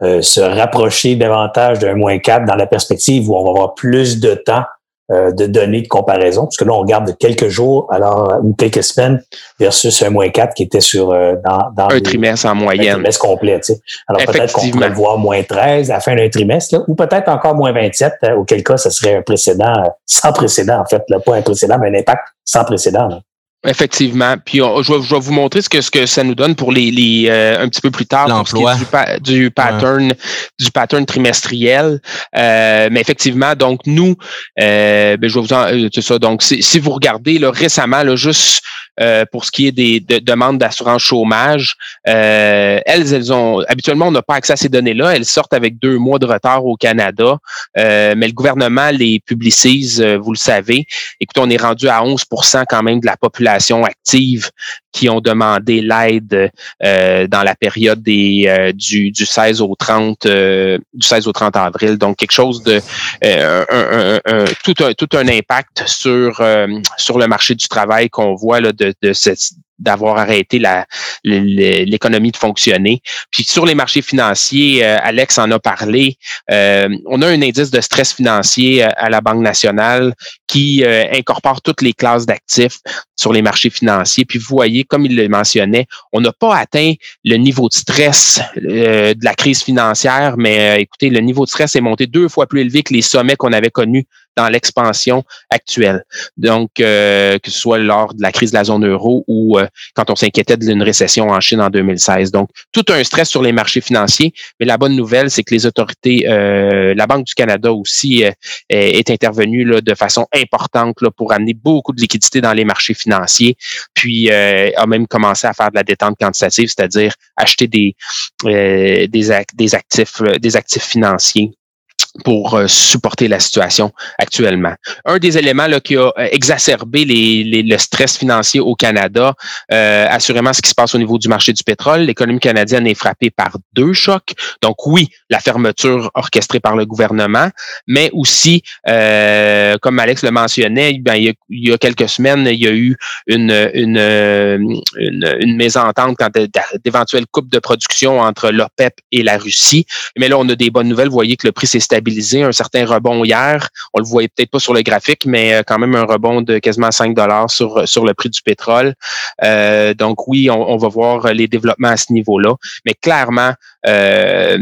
se rapprocher davantage d'un moins 4 dans la perspective où on va avoir plus de temps euh, de données de comparaison, parce que là, on regarde quelques jours alors ou quelques semaines versus un moins 4 qui était sur euh, dans, dans un trimestre en moyenne. Un trimestre complet. Tu sais. Alors peut-être qu'on pourrait voir moins 13 à la fin d'un trimestre, là, ou peut-être encore moins 27, euh, auquel cas, ce serait un précédent sans précédent, en fait, là, pas un précédent, mais un impact sans précédent. Là. Effectivement. Puis je, vais, vous montrer ce que, ce que ça nous donne pour les, les euh, un petit peu plus tard l'emploi du, du, pattern du pattern trimestriel. Euh, mais effectivement, donc nous, euh, ben, je vais vous en, c'est ça. Donc si, vous regardez là, récemment, là, juste pour ce qui est des demandes d'assurance chômage. elles, elles ont habituellement, on n'a pas accès à ces données-là. Elles sortent avec deux mois de retard au Canada, mais le gouvernement les publicise, vous le savez. Écoutez, on est rendu à 11% quand même de la population active qui ont demandé l'aide euh, dans la période des, euh, du, du 16 au 30 euh, du 16 au 30 avril. Donc quelque chose de un, tout un tout un impact sur sur le marché du travail qu'on voit là, de, de cette d'avoir arrêté l'économie de fonctionner. Puis sur les marchés financiers, euh, Alex en a parlé, euh, on a un indice de stress financier euh, à la Banque nationale qui incorpore toutes les classes d'actifs sur les marchés financiers. Puis vous voyez, comme il le mentionnait, on n'a pas atteint le niveau de stress de la crise financière, mais écoutez, le niveau de stress est monté deux fois plus élevé que les sommets qu'on avait connus dans l'expansion actuelle. Donc, que ce soit lors de la crise de la zone euro ou quand on s'inquiétait d'une récession en Chine en 2016. Donc, tout un stress sur les marchés financiers. Mais la bonne nouvelle, c'est que les autorités, euh, la Banque du Canada aussi euh, est intervenue là, de façon importante là, pour amener beaucoup de liquidités dans les marchés financiers, puis euh, a même commencé à faire de la détente quantitative, c'est-à-dire acheter des, des actifs, des actifs financiers pour euh, supporter la situation actuellement. Un des éléments là, qui a euh, exacerbé les, le stress financier au Canada, euh, assurément ce qui se passe au niveau du marché du pétrole. L'économie canadienne est frappée par deux chocs. Donc oui, la fermeture orchestrée par le gouvernement, mais aussi, comme Alex le mentionnait, ben, il, y a, quelques semaines, il y a eu une, une, une, mésentente quant d'éventuelles coupes de production entre l'OPEP et la Russie. Mais là, on a des bonnes nouvelles. Vous voyez que le prix s'est stabilisé un certain rebond hier. On le voyait peut-être pas sur le graphique, mais euh, quand même un rebond de quasiment 5 dollars sur, sur le prix du pétrole. Euh, donc oui, on, va voir les développements à ce niveau-là. Mais clairement, euh,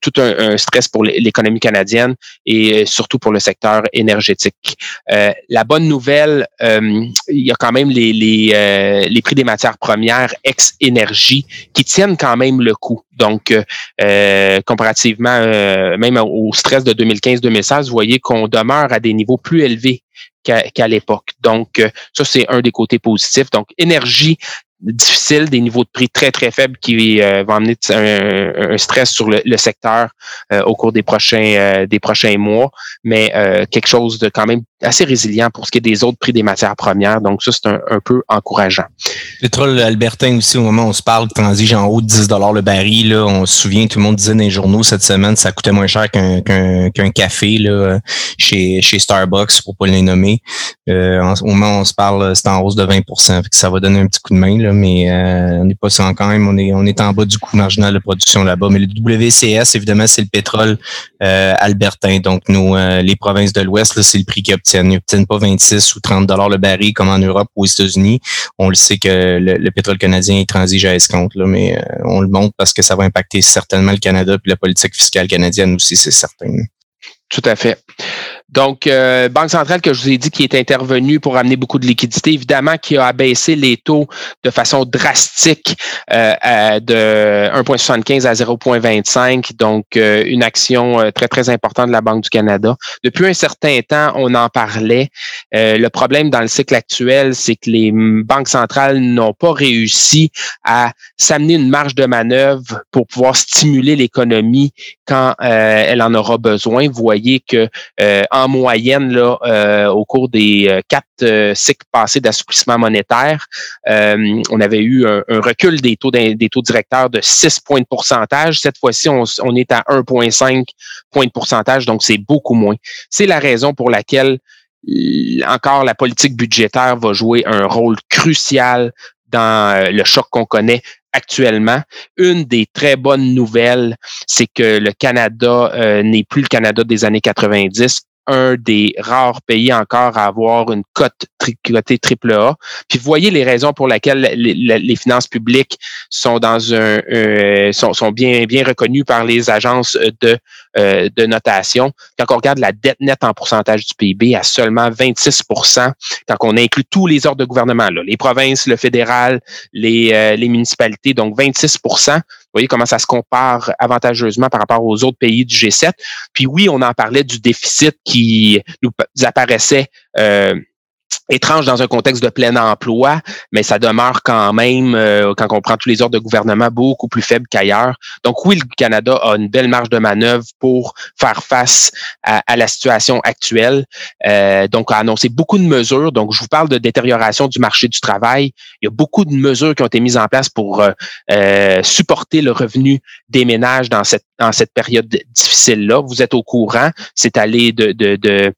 tout un, stress pour l'économie canadienne et surtout pour le secteur énergétique. la bonne nouvelle, il y a quand même les, les, les prix des matières premières ex-énergie qui tiennent quand même le coup. Donc, comparativement même au stress de 2015-2016, vous voyez qu'on demeure à des niveaux plus élevés qu'à l'époque. Donc, euh, ça, c'est un des côtés positifs. Donc, énergie, difficile, des niveaux de prix très, très faibles qui euh, vont amener un, stress sur le, secteur euh, au cours des prochains, des prochains mois, mais quelque chose de quand même assez résilient pour ce qui est des autres prix des matières premières. Donc, ça, c'est un, peu encourageant. Pétrole albertain aussi, au moment où on se parle, transige en haut de 10 le baril. Là, on se souvient, tout le monde disait dans les journaux cette semaine, ça coûtait moins cher qu'un café là, chez, chez Starbucks, pour pas les nommer. Euh, au moment où on se parle, c'est en hausse de 20% Ça va donner un petit coup de main, là, mais euh, on n'est pas sans quand même. On est, on est en bas du coût marginal de production là-bas. Mais le WCS, évidemment, c'est le pétrole euh, albertain. Donc, nous, les provinces de l'Ouest, c'est le prix qui obtiennent. Ils n'obtiennent pas 26 ou 30 dollars le baril comme en Europe ou aux États-Unis. On le sait que le, pétrole canadien est transige à escompte, là, mais euh, on le montre parce que ça va impacter certainement le Canada puis la politique fiscale canadienne aussi, c'est certain. Tout à fait. Donc, euh, Banque centrale que je vous ai dit qui est intervenue pour amener beaucoup de liquidités, évidemment, qui a abaissé les taux de façon drastique euh, de 1,75 à 0,25. Donc, euh, une action euh, très, très importante de la Banque du Canada. Depuis un certain temps, on en parlait. le problème dans le cycle actuel, c'est que les banques centrales n'ont pas réussi à s'amener une marge de manœuvre pour pouvoir stimuler l'économie quand elle en aura besoin. Vous voyez que en moyenne là, euh, au cours des euh, quatre euh, cycles passés d'assouplissement monétaire. on avait eu un, recul des taux des taux directeurs de 6 points de pourcentage. Cette fois-ci, on, on, est à 1,5 points de pourcentage, donc c'est beaucoup moins. C'est la raison pour laquelle encore la politique budgétaire va jouer un rôle crucial dans le choc qu'on connaît actuellement. Une des très bonnes nouvelles, c'est que le Canada n'est plus le Canada des années 90 un des rares pays encore à avoir une cote cotée triple A. Puis voyez les raisons pour lesquelles les, finances publiques sont dans un, sont, sont, bien bien reconnues par les agences de euh, de notation. Quand on regarde la dette nette en pourcentage du PIB à seulement 26% quand on inclut tous les ordres de gouvernement, là, les provinces, le fédéral, les, euh, les municipalités, donc 26% vous voyez comment ça se compare avantageusement par rapport aux autres pays du G7. Puis oui, on en parlait du déficit qui nous apparaissait euh, étrange dans un contexte de plein emploi, mais ça demeure quand même, euh, quand on prend tous les ordres de gouvernement, beaucoup plus faible qu'ailleurs. Donc oui, le Canada a une belle marge de manœuvre pour faire face à, la situation actuelle. Euh, donc, a annoncé beaucoup de mesures. Donc, je vous parle de détérioration du marché du travail. Il y a beaucoup de mesures qui ont été mises en place pour euh, supporter le revenu des ménages dans cette dans cette période difficile-là. Vous êtes au courant. C'est allé de, de, de,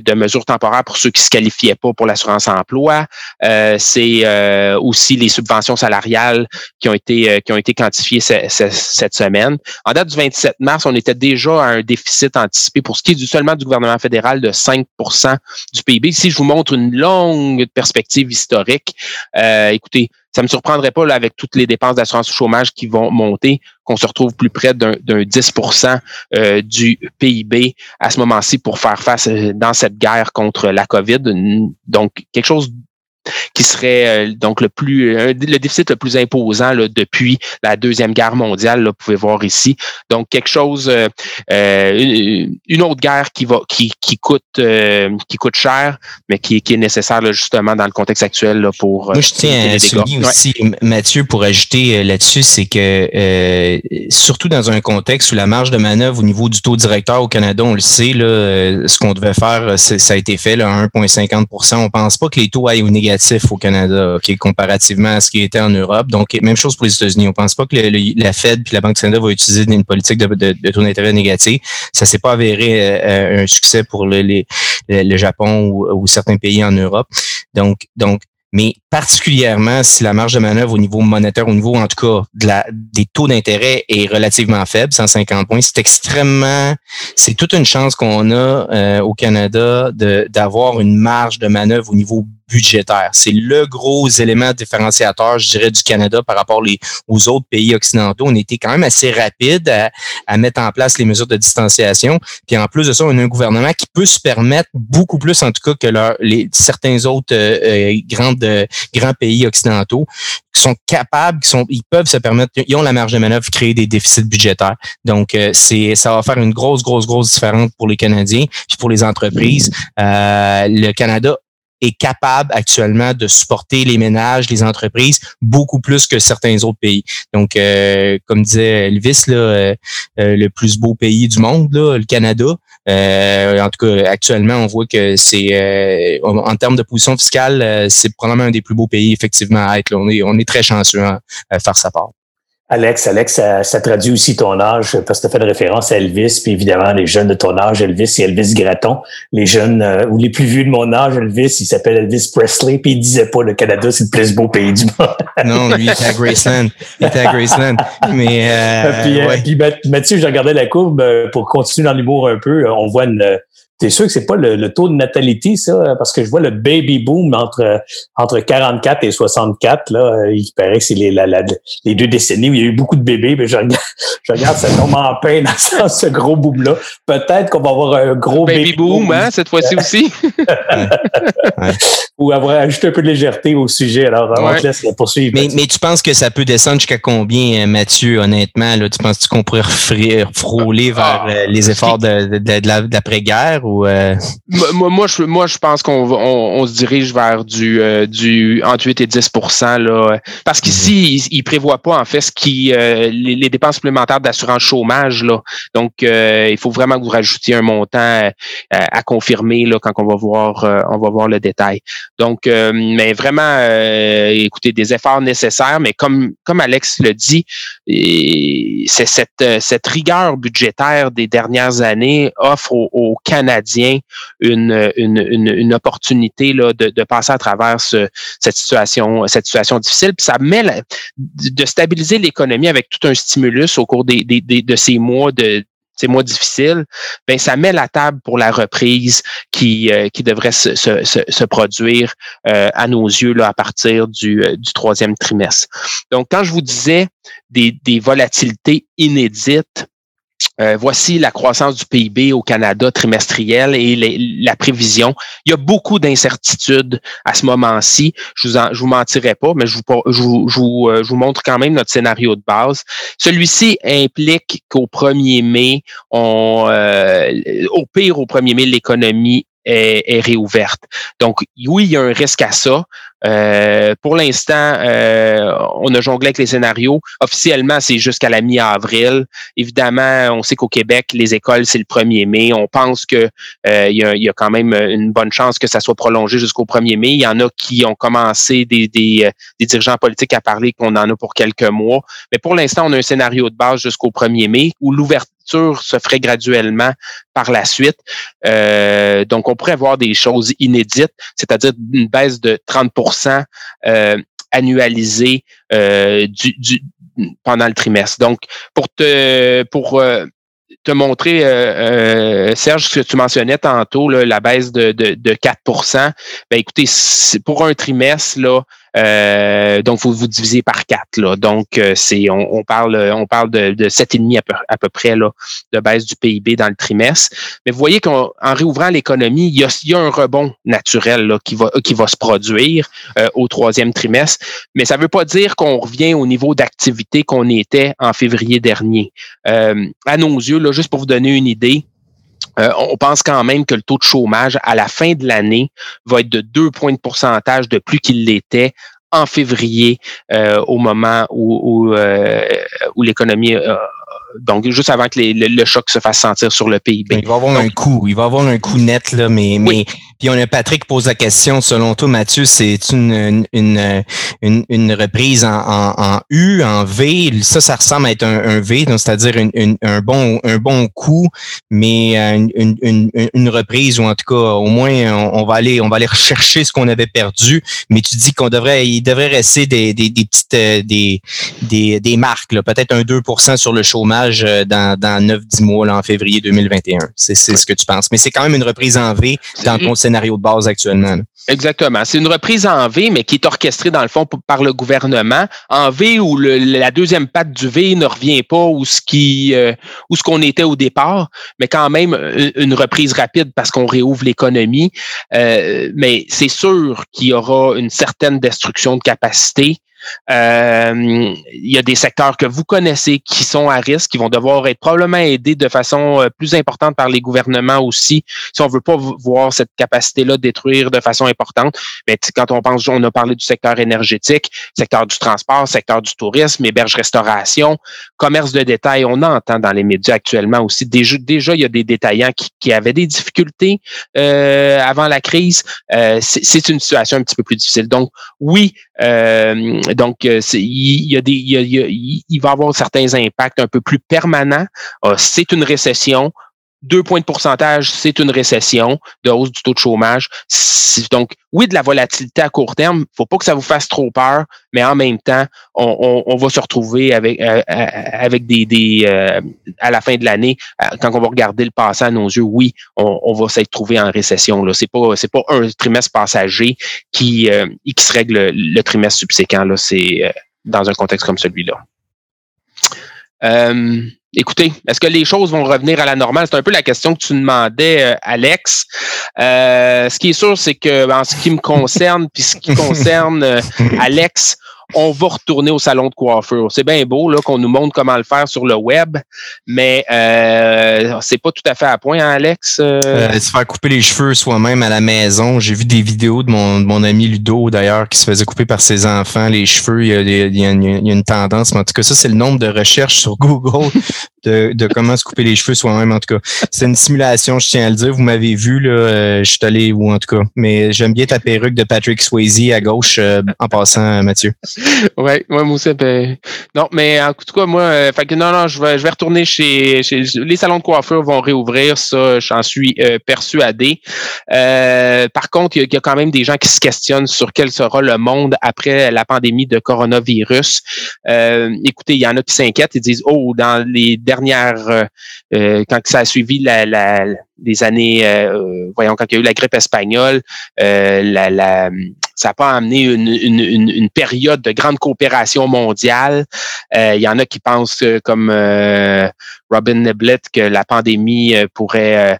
de, mesures temporaires pour ceux qui se qualifiaient pas pour l'assurance emploi. Euh, c'est euh, aussi les subventions salariales qui ont été euh, qui ont été quantifiées cette semaine. En date du 27 mars, on était déjà à un déficit anticipé pour ce qui est du seulement du gouvernement fédéral de 5% du PIB. Si je vous montre une longue perspective historique, écoutez, ça me surprendrait pas avec toutes les dépenses d'assurance chômage qui vont monter, qu'on se retrouve plus près d'un 10% euh, du PIB à ce moment-ci pour faire face euh, dans cette guerre contre la COVID. Donc, quelque chose qui serait euh, donc le plus le déficit le plus imposant là, depuis la deuxième guerre mondiale. Là, vous pouvez voir ici. Donc quelque chose, euh, euh, une, autre guerre qui va qui, qui coûte qui coûte cher, mais qui, qui est nécessaire justement dans le contexte actuel là, pour. Moi je tiens à souligner aussi Mathieu pour ajouter là-dessus, c'est que surtout dans un contexte où la marge de manœuvre au niveau du taux directeur au Canada, on le sait là, ce qu'on devait faire, ça a été fait là, 1,50% On pense pas que les taux aillent au négatif au Canada, comparativement à ce qui était en Europe. Donc, même chose pour les États-Unis. On ne pense pas que la Fed puis la Banque du Canada vont utiliser une politique de, taux d'intérêt négatif. Ça s'est pas avéré euh, euh, un succès pour le, Japon ou, certains pays en Europe. Donc, donc, mais particulièrement si la marge de manœuvre au niveau monétaire, au niveau en tout cas des taux d'intérêt est relativement faible, 150 points, c'est extrêmement, c'est toute une chance qu'on a euh, au Canada d'avoir une marge de manœuvre au niveau budgétaire. C'est le gros élément différenciateur, je dirais, du Canada par rapport aux autres pays occidentaux. On était quand même assez rapide à, à, mettre en place les mesures de distanciation. Puis en plus de ça, on a un gouvernement qui peut se permettre beaucoup plus, en tout cas, que les, certains autres euh, euh grandes, euh, grands pays occidentaux qui sont capables, qui sont, ils peuvent se permettre, ils ont la marge de manœuvre créer des déficits budgétaires. Donc, euh, c'est, ça va faire une grosse, grosse, grosse différence pour les Canadiens puis pour les entreprises. le Canada est capable actuellement de supporter les ménages, les entreprises beaucoup plus que certains autres pays. Donc, euh, comme disait Elvis, là, euh, euh, le plus beau pays du monde, là, le Canada. en tout cas, actuellement, on voit que c'est en termes de position fiscale, c'est probablement un des plus beaux pays effectivement à être. On est on est très chanceux à faire sa part. Alex, Alex, ça, traduit aussi ton âge parce que tu as fait de référence à Elvis, puis évidemment les jeunes de ton âge, Elvis et Elvis Gratton. Les jeunes euh, ou les plus vieux de mon âge, Elvis, il s'appelle Elvis Presley, puis il disait pas le Canada c'est le plus beau pays du monde. non, lui il était à Graceland, il était à Graceland. Mais euh, puis, euh, puis Mathieu, j'ai regardé la courbe pour continuer dans l'humour un peu. On voit une T'es sûr que c'est pas le, taux de natalité, ça? Parce que je vois le baby boom entre, entre 44 et 64. Là, il paraît que c'est les, les deux décennies où il y a eu beaucoup de bébés. Mais je regarde, je regarde ça tombe en peine dans ce gros boom-là. Peut-être qu'on va avoir un gros baby, boom, hein, cette fois-ci aussi. Ou avoir ajouté un peu de légèreté au sujet. Alors, on te laisse poursuivre. Mais, mais, tu penses que ça peut descendre jusqu'à combien, Mathieu, honnêtement? Là, tu penses qu'on pourrait frôler vers ah. euh, les efforts de, de, de l'après-guerre? Euh? Moi, je, moi, je pense qu'on on, se dirige vers du, euh, du entre 8 et 10 là, parce qu'ici, mhm. il, ne prévoit pas en fait ce qui euh, les, dépenses supplémentaires d'assurance chômage. Là. Donc, il faut vraiment que vous rajoutiez un montant à confirmer là, quand on va voir on va voir le détail. Donc, mais vraiment, écoutez, des efforts nécessaires, mais comme, comme Alex le dit, c'est cette, cette rigueur budgétaire des dernières années offre au Canada une, une, une, opportunité là, de, passer à travers ce, cette situation cette situation difficile. Puis ça met de stabiliser l'économie avec tout un stimulus au cours des, des, de ces mois de ces mois difficiles, ben ça met la table pour la reprise qui, euh, qui devrait se, se, se produire euh, à nos yeux là, à partir du, euh, du troisième trimestre. Donc, quand je vous disais des, des volatilités inédites, euh, voici la croissance du PIB au Canada trimestriel et la prévision. Il y a beaucoup d'incertitudes à ce moment-ci. Je vous vous mentirai pas, mais je je, euh, je, vous, montre quand même notre scénario de base. Celui-ci implique qu'au 1er mai, euh, au pire au 1er mai, l'économie est, réouverte. Donc, oui, il y a un risque à ça. Euh, pour l'instant, euh, on a jonglé avec les scénarios. Officiellement, c'est jusqu'à la mi-avril. Évidemment, on sait qu'au Québec, les écoles, c'est le 1er mai. On pense que euh, il, y a, quand même une bonne chance que ça soit prolongé jusqu'au 1er mai. Il y en a qui ont commencé, des, des, des dirigeants politiques à parler qu'on en a pour quelques mois. Mais pour l'instant, on a un scénario de base jusqu'au 1er mai où l'ouverture se ferait graduellement par la suite. Euh, donc, on pourrait voir des choses inédites, c'est-à-dire une baisse de 30% euh, annualisée euh, du, pendant le trimestre. Donc, pour te pour euh, te montrer, Serge, ce que tu mentionnais tantôt, la baisse de, de, de 4 ben écoutez, pour un trimestre, là, euh, donc, vous vous divisez par quatre. Là. Donc, euh, c'est on, parle on parle de, de 7,5 à peu, à peu près là, de baisse du PIB dans le trimestre. Mais vous voyez qu'en réouvrant l'économie, il y, a, y a un rebond naturel là, qui, va, qui va se produire euh, au troisième trimestre. Mais ça ne veut pas dire qu'on revient au niveau d'activité qu'on était en février dernier. à nos yeux, là, juste pour vous donner une idée, on pense quand même que le taux de chômage à la fin de l'année va être de deux points de pourcentage de plus qu'il l'était en février, euh, au moment où, euh, où l'économie donc juste avant que le, choc se fasse sentir sur le PIB. Il va avoir un coup, il va avoir un coup net là, mais mais puis on a Patrick pose la question. Selon toi, Mathieu, c'est une une, une, une reprise en, en, en, U, en V? Ça, ça ressemble à être un, un V, donc c'est-à-dire un bon un bon coup, mais euh, une, une, une, reprise ou en tout cas au moins on, va aller on va aller rechercher ce qu'on avait perdu. Mais tu dis qu'on devrait il devrait rester des, des, des petites euh, des des, des marques, peut-être un 2% sur le chômage euh, dans, dans 9-10 mois là, en février 2021. C'est ce que tu penses. Mais c'est quand même une reprise en V dans ton scénario de base actuellement. Exactement. C'est une reprise en V, mais qui est orchestrée dans le fond par le gouvernement. En V où le, la deuxième patte du V ne revient pas où ce qui euh, où ce qu'on était au départ, mais quand même euh, une reprise rapide parce qu'on réouvre l'économie. mais c'est sûr qu'il y aura une certaine destruction de capacité. Euh, il y a des secteurs que vous connaissez qui sont à risque, qui vont devoir être probablement aidés de façon euh, plus importante par les gouvernements aussi, si on veut pas voir cette capacité-là détruire de façon importante. Mais quand on pense, on a parlé du secteur énergétique, secteur du transport, secteur du tourisme, héberge-restauration, commerce de détail, on entend dans les médias actuellement aussi. Déjà, il y a des détaillants qui, qui avaient des difficultés euh, avant la crise. Euh, c'est une situation un petit peu plus difficile. Donc, oui, euh, donc, euh, il, y il, il, va avoir certains impacts un peu plus permanents. Ah, c'est une récession. Deux points de pourcentage, c'est une récession de hausse du taux de chômage. Donc, oui, de la volatilité à court terme. Faut pas que ça vous fasse trop peur, mais en même temps, on, va se retrouver avec euh, avec des, des à la fin de l'année, quand on va regarder le passé à nos yeux, oui, on, on va s'être trouvé en récession. Là, c'est pas c'est pas un trimestre passager qui qui se règle le, trimestre subséquent. Là, c'est dans un contexte comme celui-là. Euh, écoutez, est-ce que les choses vont revenir à la normale? C'est un peu la question que tu demandais, euh, Alex. Euh, ce qui est sûr, c'est que en ce qui me concerne, puis ce qui concerne Alex, on va retourner au salon de coiffure. C'est bien beau là qu'on nous montre comment le faire sur le web, mais euh, c'est pas tout à fait à point, hein, Alex. Euh... euh se faire couper les cheveux soi-même à la maison. J'ai vu des vidéos de mon, mon ami Ludo d'ailleurs qui se faisait couper par ses enfants les cheveux. Il y a, une, tendance, mais en tout cas ça c'est le nombre de recherches sur Google de, de comment se couper les cheveux soi-même. En tout cas, c'est une simulation, je tiens à le dire. Vous m'avez vu là, euh, je suis allé où en tout cas. Mais j'aime bien ta perruque de Patrick Swayze à gauche euh, en passant, Mathieu. ouais, moi, moi aussi, ben, non, mais en tout cas, moi, euh, fait que non, non, je vais, je vais retourner chez, chez les salons de coiffure vont réouvrir, ça, j'en suis euh, persuadé. Euh, par contre, il y, a quand même des gens qui se questionnent sur quel sera le monde après la pandémie de coronavirus. écoutez, il y en a qui s'inquiètent, ils disent, oh, dans les dernières, quand ça a suivi la, la des années, voyons, quand il y a eu la grippe espagnole, la, la, ça n'a pas amené une, une, une, période de grande coopération mondiale. Euh, il y en a qui pensent, euh, comme euh, Robin Neblett, que la pandémie pourrait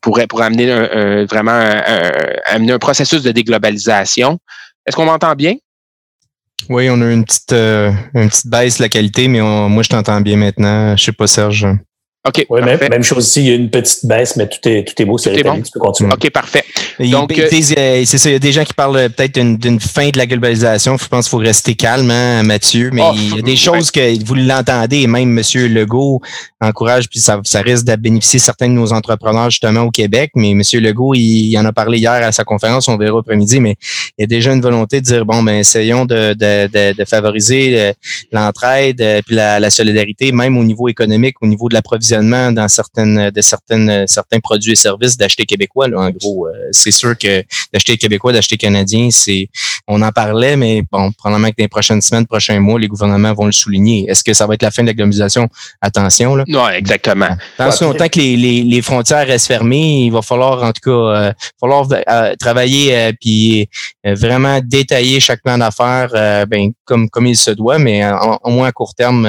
pourrait, pourrait amener un, vraiment amener un processus de déglobalisation. Est-ce qu'on m'entend bien? Oui, on a une petite, une petite baisse de la qualité, mais moi, je t'entends bien maintenant. Je sais pas, Serge. OK. Oui, même, même, chose ici, il y a une petite baisse, mais tout est, tout est beau, c'est rétabli, tu peux continuer. OK, parfait. Donc, euh, c'est ça, il y a des gens qui parlent peut-être d'une fin de la globalisation. Je pense qu'il faut rester calme, hein, Mathieu, mais oh, il y a des choses que vous l'entendez, et même M. Legault encourage, puis ça, ça risque de bénéficier certains de nos entrepreneurs justement au Québec, mais M. Legault, il, en a parlé hier à sa conférence, on verra après-midi, mais il y a déjà une volonté de dire, bon, ben essayons de, de, de, de favoriser euh, l'entraide euh, puis la, la solidarité, même au niveau économique, au niveau de l'approvisionnement dans certaines, de certaines, certains produits et services d'acheter québécois. Là, en gros, euh, c'est sûr que d'acheter québécois, d'acheter canadien, c'est, on en parlait, mais bon, probablement que dans les prochaines semaines, prochains mois, les gouvernements vont le souligner. Est-ce que ça va être la fin de la globalisation Attention là. Non, exactement. Attention, tant que les, les, les, frontières restent fermées, il va falloir en tout cas, euh, falloir euh, travailler euh, puis vraiment détailler chaque plan d'affaires, ben comme comme il se doit, mais au moins à court terme,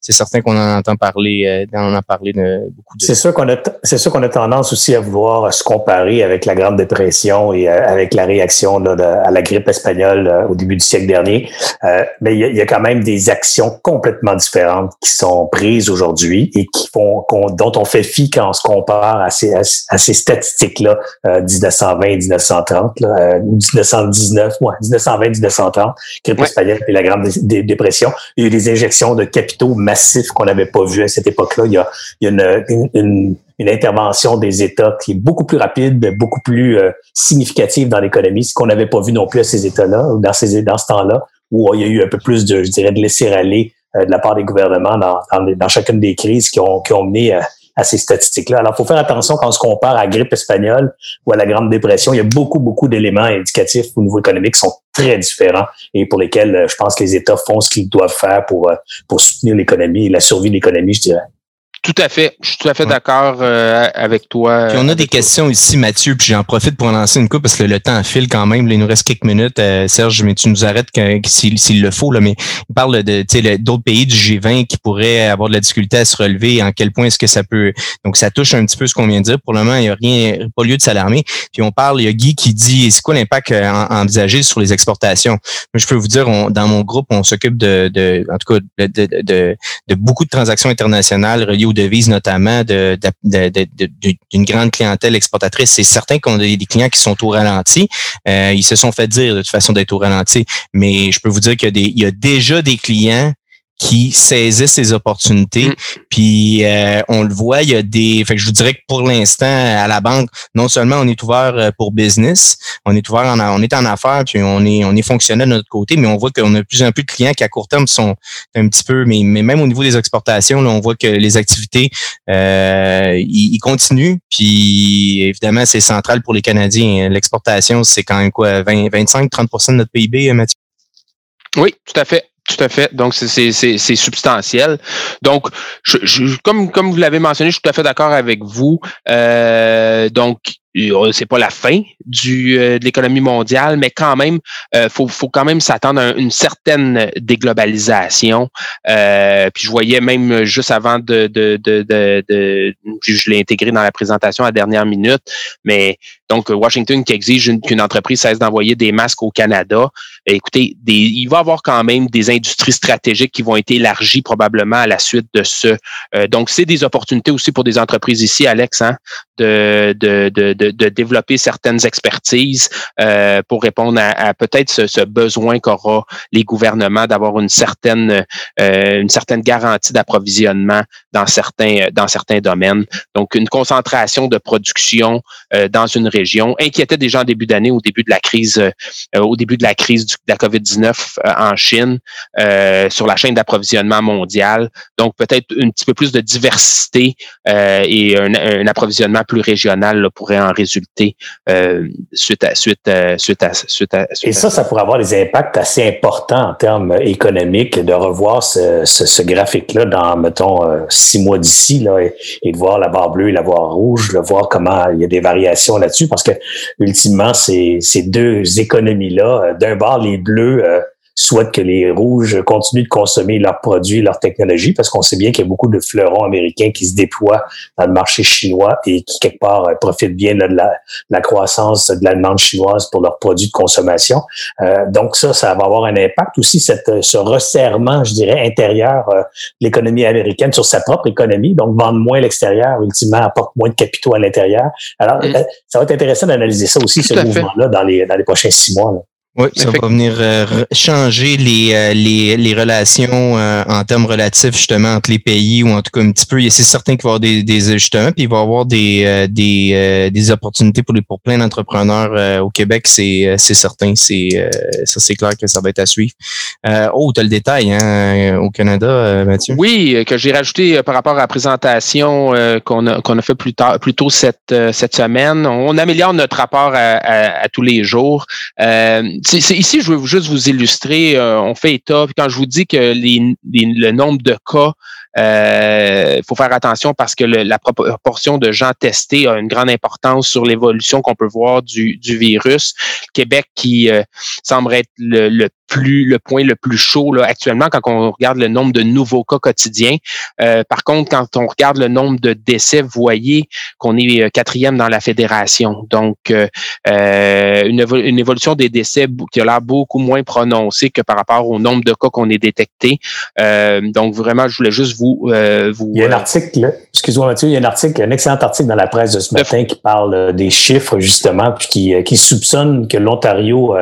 c'est certain qu'on en entend parler, on en beaucoup C'est sûr qu'on a, c'est sûr qu'on a tendance aussi à vouloir se comparer avec la Grande Dépression et euh, avec la réaction là, à la grippe espagnole euh, au début du siècle dernier. Euh, mais il y, a, quand même des actions complètement différentes qui sont prises aujourd'hui et qui font, dont on fait fi quand on se compare à ces, à, ces statistiques-là, 1920, 1930, là, 1919, ouais, 1920, 1930, grippe espagnole et la Grande Dépression. Il y a eu des injections de capitaux massifs qu'on n'avait pas vu à cette époque-là. Il y a il y a une, intervention des États qui est beaucoup plus rapide, beaucoup plus euh, significative dans l'économie, ce qu'on n'avait pas vu non plus à ces États-là, dans, ces, dans ce temps-là, où il y a eu un peu plus de, je dirais, de laisser-aller euh, de la part des gouvernements dans, dans, chacune des crises qui ont, qui ont mené à, à ces statistiques-là. Alors, il faut faire attention quand on se compare à la grippe espagnole ou à la Grande Dépression. Il y a beaucoup, beaucoup d'éléments indicatifs au niveau économique qui sont très différents et pour lesquels euh, je pense que les États font ce qu'ils doivent faire pour, pour soutenir l'économie et la survie de l'économie, je dirais. Tout à fait. Je suis tout à fait d'accord euh, avec toi. Puis on a des questions ici, Mathieu, puis j'en profite pour en lancer une coupe parce que le temps file quand même. il nous reste quelques minutes. Euh, Serge, mais tu nous arrêtes s'il le faut. Là, mais il parle de d'autres pays du G20 qui pourraient avoir de la difficulté à se relever. En quel point est-ce que ça peut. Donc, ça touche un petit peu ce qu'on vient de dire. Pour le moment, il n'y a rien, pas lieu de s'alarmer. Puis on parle, il y a Guy qui dit c'est quoi l'impact euh, envisagé sur les exportations? je peux vous dire, dans mon groupe, on s'occupe de, de, en tout cas, de, de, de, de beaucoup de transactions internationales reliées aux devises notamment d'une de, grande clientèle exportatrice. C'est certain qu'on a des clients qui sont au ralenti. Euh, ils se sont fait dire de toute façon d'être au ralenti, mais je peux vous dire qu'il y a déjà des clients qui saisissent ces opportunités. Mm. Puis euh, on le voit, il y a des. Fait que je vous dirais que pour l'instant, à la banque, non seulement on est ouvert euh, pour business, on est ouvert en on est en affaires, puis on est on est fonctionnel de notre côté, mais on voit qu'on a de plus en plus de clients qui à court terme sont un petit peu, mais, mais même au niveau des exportations, là, on voit que les activités euh, ils, continuent. Puis évidemment, c'est central pour les Canadiens. L'exportation, c'est quand même quoi, 20, 25, 30 de notre PIB, Mathieu? Oui, tout à fait. Tout à fait. Donc, c'est substantiel. Donc, comme, comme vous l'avez mentionné, je suis tout à fait d'accord avec vous. Euh, donc, c'est pas la fin du euh, de l'économie mondiale, mais quand même, euh, faut, faut quand même s'attendre à une certaine déglobalisation. Euh, puis je voyais même juste avant de, de, de, de, je l'ai intégré dans la présentation à la dernière minute, mais donc Washington qui exige qu'une entreprise cesse d'envoyer des masques au Canada. Écoutez, des, il va y avoir quand même des industries stratégiques qui vont être élargies probablement à la suite de ce. Euh, donc c'est des opportunités aussi pour des entreprises ici, Alex, hein, de, de, de de, développer certaines expertises euh, pour répondre à, peut-être ce, besoin qu'aura les gouvernements d'avoir une certaine euh, une certaine garantie d'approvisionnement dans certains dans certains domaines. Donc une concentration de production euh, dans une région inquiétait déjà en début d'année au début de la crise au début de la crise de la COVID-19 en Chine sur la chaîne d'approvisionnement mondiale. Donc peut-être un petit peu plus de diversité et un, approvisionnement plus régional pourrait en résulter euh, suite, à, suite, suite, à, suite, à, Et ça, ça. pourrait avoir des impacts assez importants en termes économiques de revoir ce, ce, graphique-là dans, mettons, euh, six mois d'ici, là, et, de voir la barre bleue et la barre rouge, de voir comment il y a des variations là-dessus, parce que ultimement, ces, ces deux économies-là, euh, d'un bord, les bleus souhaitent que les rouges continuent de consommer leurs produits, leurs technologies, parce qu'on sait bien qu'il y a beaucoup de fleurons américains qui se déploient dans le marché chinois et qui, quelque part, euh, profitent bien de, la, croissance de la demande chinoise pour leurs produits de consommation. Euh, donc ça, ça va avoir un impact aussi, cette, ce resserrement, je dirais, intérieur de l'économie américaine sur sa propre économie. Donc, vendre moins à l'extérieur, ultimement, apporte moins de capitaux à l'intérieur. Alors, ça va être intéressant d'analyser ça aussi, ce mouvement-là, dans les, dans les prochains six mois. Là. Oui, ça va venir euh, changer les, euh, les, les relations euh, en termes relatifs justement entre les pays ou en tout cas un petit peu. C'est certain qu'il va y avoir des, des ajustements, puis il va y avoir des, des, des opportunités pour, les, pour plein d'entrepreneurs au Québec, c'est certain. C'est ça c'est clair que ça va être à suivre. oh, tu as le détail hein, au Canada, Mathieu? Oui, que j'ai rajouté par rapport à la présentation qu'on a, qu'on a fait plus tard plus tôt cette, cette semaine. On améliore notre rapport à, à, tous les jours ici, je veux juste vous illustrer. Euh, on fait état. Quand je vous dis que le nombre de cas, il euh, faut faire attention parce que la proportion de gens testés a une grande importance sur l'évolution qu'on peut voir du, du virus. Québec qui euh, semble être le, le plus le point le plus chaud là, actuellement quand on regarde le nombre de nouveaux cas quotidiens. Euh, par contre, quand on regarde le nombre de décès, vous voyez qu'on est euh, quatrième dans la fédération. Donc, euh, une, une, évolution des décès qui a l'air beaucoup moins prononcée que par rapport au nombre de cas qu'on est détecté. donc, vraiment, je voulais juste vous... vous il y a un article, excuse-moi Mathieu, il y a un article, un excellent article dans la presse de ce matin qui parle des chiffres, justement, puis qui, qui soupçonne que l'Ontario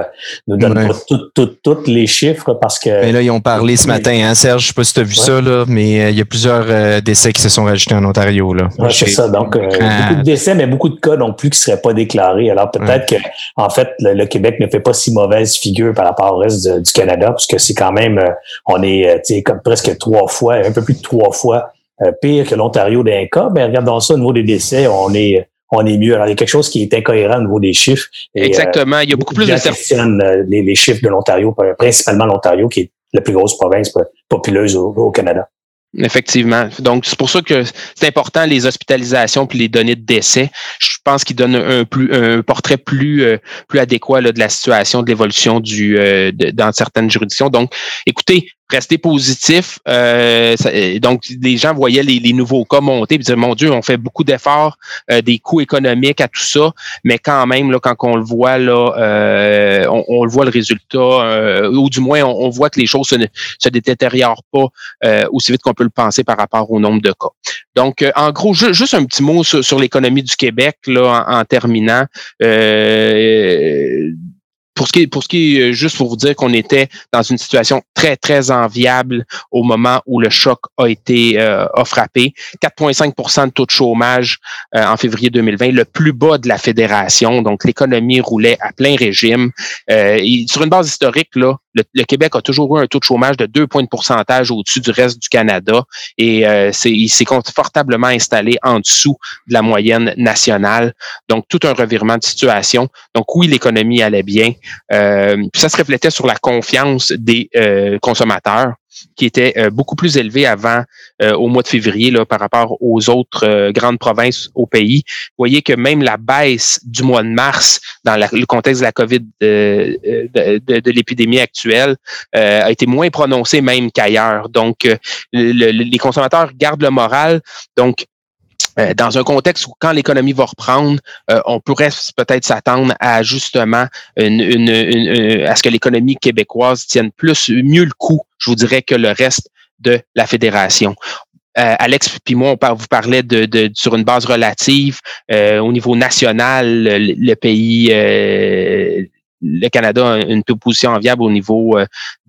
nous donne pas tout, tout, tout les chiffres parce que. Mais là, ils ont parlé ce matin, hein, Serge, je sais pas si tu as vu ça, là, mais euh, il y a plusieurs euh, décès qui se sont rajoutés en Ontario. Là. c'est ça. Donc, euh, ah. beaucoup de décès, mais beaucoup de cas non plus qui ne seraient pas déclarés. Alors, peut-être que, en fait, le, Québec ne fait pas si mauvaise figure par rapport au reste du Canada, puisque c'est quand même, on est comme presque trois fois, un peu plus de trois fois pire que l'Ontario d'un cas. Mais regardons ça au niveau des décès, on est on est mieux. Alors, il y a quelque chose qui est incohérent au niveau des chiffres. Exactement. il y a beaucoup plus de questionne les, les, chiffres de l'Ontario, principalement l'Ontario, qui est la plus grosse province populeuse au, Canada. Effectivement. Donc, c'est pour ça que c'est important les hospitalisations puis les données de décès. Je pense qu'ils donnent un, plus, un portrait plus, euh, plus adéquat de la situation, de l'évolution du euh, dans certaines juridictions. Donc, écoutez, rester positif. Euh, donc, les gens voyaient les, nouveaux cas monter et disaient, mon Dieu, on fait beaucoup d'efforts, euh, des coûts économiques à tout ça, mais quand même, là, quand on le voit, là, euh, on, le voit le résultat, ou du moins, on, voit que les choses se, se détériorent pas aussi vite qu'on peut le penser par rapport au nombre de cas. Donc, en gros, juste un petit mot sur, l'économie du Québec, là, en, en terminant pour ce qui est, pour ce qui est, euh, juste pour vous dire qu'on était dans une situation très, très enviable au moment où le choc a été euh, a frappé. 4,5% de taux de chômage euh, en février 2020, le plus bas de la fédération. Donc, l'économie roulait à plein régime. sur une base historique, là, le, Québec a toujours eu un taux de chômage de 2 points de pourcentage au-dessus du reste du Canada et c'est, il s'est confortablement installé en dessous de la moyenne nationale. Donc, tout un revirement de situation. Donc, oui, l'économie allait bien. Euh, ça se reflétait sur la confiance des euh, consommateurs qui était euh, beaucoup plus élevé avant au mois de février là, par rapport aux autres grandes provinces au pays. Vous voyez que même la baisse du mois de mars dans le contexte de la COVID de, de, l'épidémie actuelle a été moins prononcée même qu'ailleurs. Donc, les consommateurs gardent le moral. Donc, euh, dans un contexte où quand l'économie va reprendre, euh, on pourrait peut-être s'attendre à justement une, une, euh, à ce que l'économie québécoise tienne plus mieux le coup, je vous dirais, que le reste de la fédération. Alex puis moi, on vous parlait de, de, sur une base relative au niveau national, le, pays, le Canada a une position enviable au niveau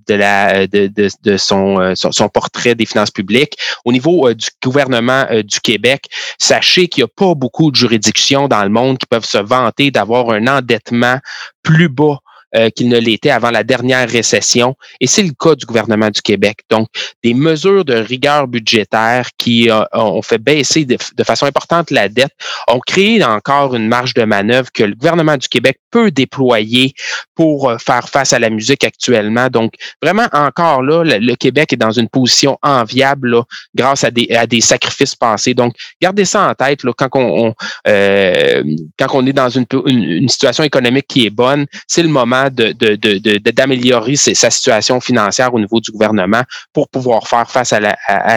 de, euh, son, portrait des finances publiques. Au niveau euh, du gouvernement euh, du Québec, sachez qu'il n'y a pas beaucoup de juridictions dans le monde qui peuvent se vanter d'avoir un endettement plus bas euh, qu'il ne l'était avant la dernière récession. Et c'est le cas du gouvernement du Québec. Donc, des mesures de rigueur budgétaire qui euh, ont fait baisser de, façon importante la dette ont créé encore une marge de manœuvre que le gouvernement du Québec peut déployer pour euh, faire face à la musique actuellement. Donc, vraiment, encore là, le, Québec est dans une position enviable grâce à des, à des sacrifices passés. Donc, gardez ça en tête là, quand, on, quand on est dans une, une situation économique qui est bonne. C'est le moment d'améliorer sa situation financière au niveau du gouvernement pour pouvoir faire face à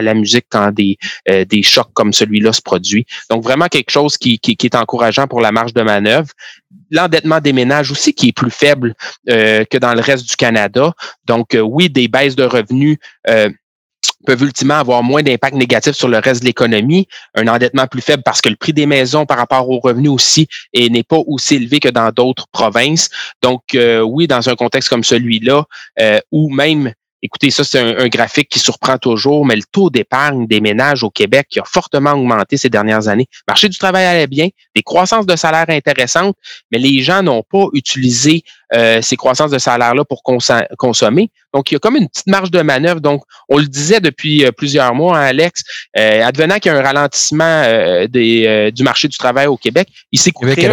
la, musique quand des, euh, des chocs comme celui-là se produisent. Donc, vraiment quelque chose qui, est encourageant pour la marge de manœuvre l'endettement des ménages aussi qui est plus faible euh, que dans le reste du Canada. Donc, euh, oui, des baisses de revenus peuvent ultimement avoir moins d'impact négatif sur le reste de l'économie, un endettement plus faible parce que le prix des maisons par rapport aux revenus aussi n'est pas aussi élevé que dans d'autres provinces. Donc euh, oui, dans un contexte comme celui-là, euh, ou même Écoutez, ça, c'est un, graphique qui surprend toujours, mais le taux d'épargne des ménages au Québec qui a fortement augmenté ces dernières années. Le marché du travail allait bien, des croissances de salaire intéressantes, mais les gens n'ont pas utilisé euh, ces croissances de salaire-là pour consommer. Donc, il y a comme une petite marge de manœuvre. Donc, on le disait depuis euh, plusieurs mois, hein, Alex, euh, advenant qu'il y a un ralentissement des, du marché du travail au Québec, il s'est créé,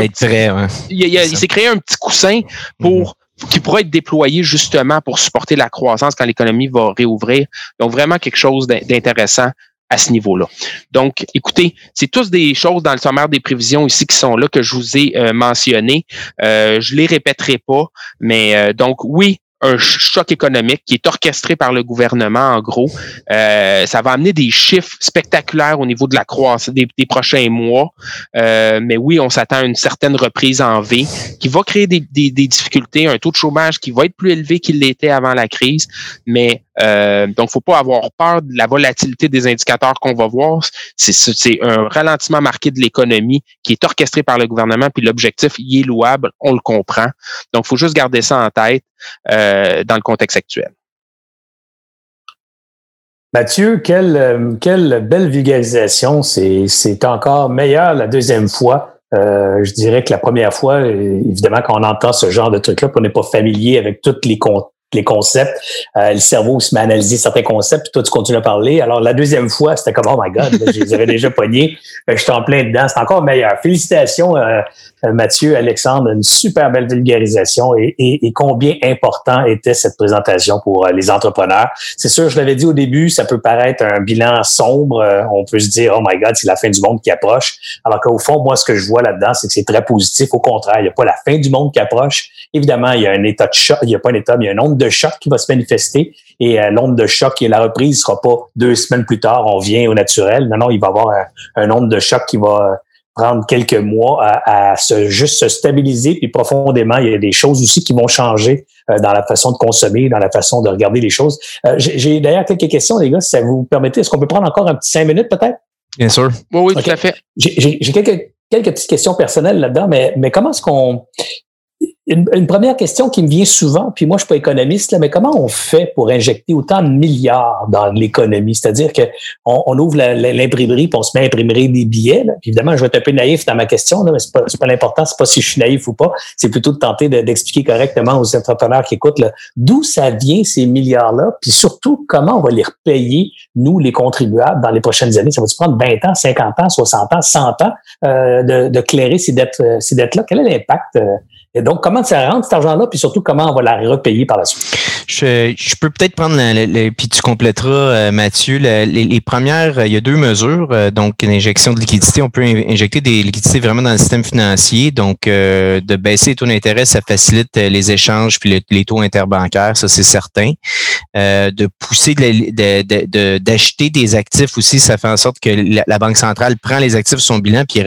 un, s'est créé un petit coussin pour mm-hmm qui pourrait être déployé justement pour supporter la croissance quand l'économie va réouvrir. Donc, vraiment quelque chose d'intéressant à ce niveau-là. Donc, écoutez, c'est tous des choses dans le sommaire des prévisions ici qui sont là que je vous ai euh, mentionnées. Euh, je les répéterai pas, mais euh, donc oui, un choc économique qui est orchestré par le gouvernement, en gros. Euh, ça va amener des chiffres spectaculaires au niveau de la croissance des, prochains mois. Euh, mais oui, on s'attend à une certaine reprise en V qui va créer des, des, des, difficultés, un taux de chômage qui va être plus élevé qu'il l'était avant la crise. Mais euh, donc, faut pas avoir peur de la volatilité des indicateurs qu'on va voir. C'est un ralentissement marqué de l'économie qui est orchestré par le gouvernement, puis l'objectif y est louable, on le comprend. Donc, faut juste garder ça en tête euh, dans le contexte actuel. Mathieu, quelle, euh, quelle belle vulgarisation. C'est encore meilleur la deuxième fois. Euh, je dirais que la première fois, évidemment, quand on entend ce genre de truc-là, qu'on n'est pas familier avec toutes les, les concepts. Le cerveau se met à analyser certains concepts, puis toi, tu continues à parler. Alors, la deuxième fois, c'était comme, oh my God, je les avais déjà pognés. Je suis en plein dedans. C'est encore meilleur. Félicitations, Mathieu, Alexandre. Une super belle vulgarisation et, combien important était cette présentation pour euh, les entrepreneurs. C'est sûr, je l'avais dit au début, ça peut paraître un bilan sombre. on peut se dire, oh my God, c'est la fin du monde qui approche. Alors qu'au fond, moi, ce que je vois là-dedans, c'est que c'est très positif. Au contraire, il n'y a pas la fin du monde qui approche. Évidemment, il y a un état de choc, il n'y a pas un état, mais il y a un nombre de choc qui va se manifester. Et euh, l'onde de choc et la reprise sera pas deux semaines plus tard, on vient au naturel. Non, non, il va y avoir un, un de choc qui va prendre quelques mois à, se, juste se stabiliser. Puis profondément, il y a des choses aussi qui vont changer euh, dans la façon de consommer, dans la façon de regarder les choses. Euh, j'ai d'ailleurs quelques questions, les gars, si ça vous permettez. Est-ce qu'on peut prendre encore un petit cinq minutes peut-être? Bien sûr. Oui, oui, tout à fait. J'ai quelques quelques petites questions personnelles là-dedans, mais, mais comment est-ce qu'on une, première question qui me vient souvent, puis moi je suis pas économiste, là, mais comment on fait pour injecter autant de milliards dans l'économie? C'est-à-dire qu'on on ouvre l'imprimerie, puis on se met à imprimer des billets. Là. évidemment, je vais être un peu naïf dans ma question, là, mais c'est pas, pas l'important, c'est pas si je suis naïf ou pas, c'est plutôt de tenter d'expliquer correctement aux entrepreneurs qui écoutent d'où ça vient ces milliards-là, puis surtout comment on va les repayer, nous, les contribuables, dans les prochaines années? Ça va-tu prendre 20 ans, 50 ans, 60 ans, 100 ans euh, de, de clairer ces dettes-là? Ces dettes Quel est l'impact? Euh, donc, comment ça rentre cet argent-là, puis surtout comment on va la repayer par la suite? Je, je peux peut-être prendre, puis tu compléteras, euh, Mathieu, les, premières, euh, il y a deux mesures. Euh, donc, une injection de liquidité, on peut injecter des liquidités vraiment dans le système financier. Donc, de baisser les taux d'intérêt, ça facilite les échanges puis les taux interbancaires, ça c'est certain. de pousser d'acheter de, des actifs aussi, ça fait en sorte que la, Banque centrale prend les actifs de son bilan puis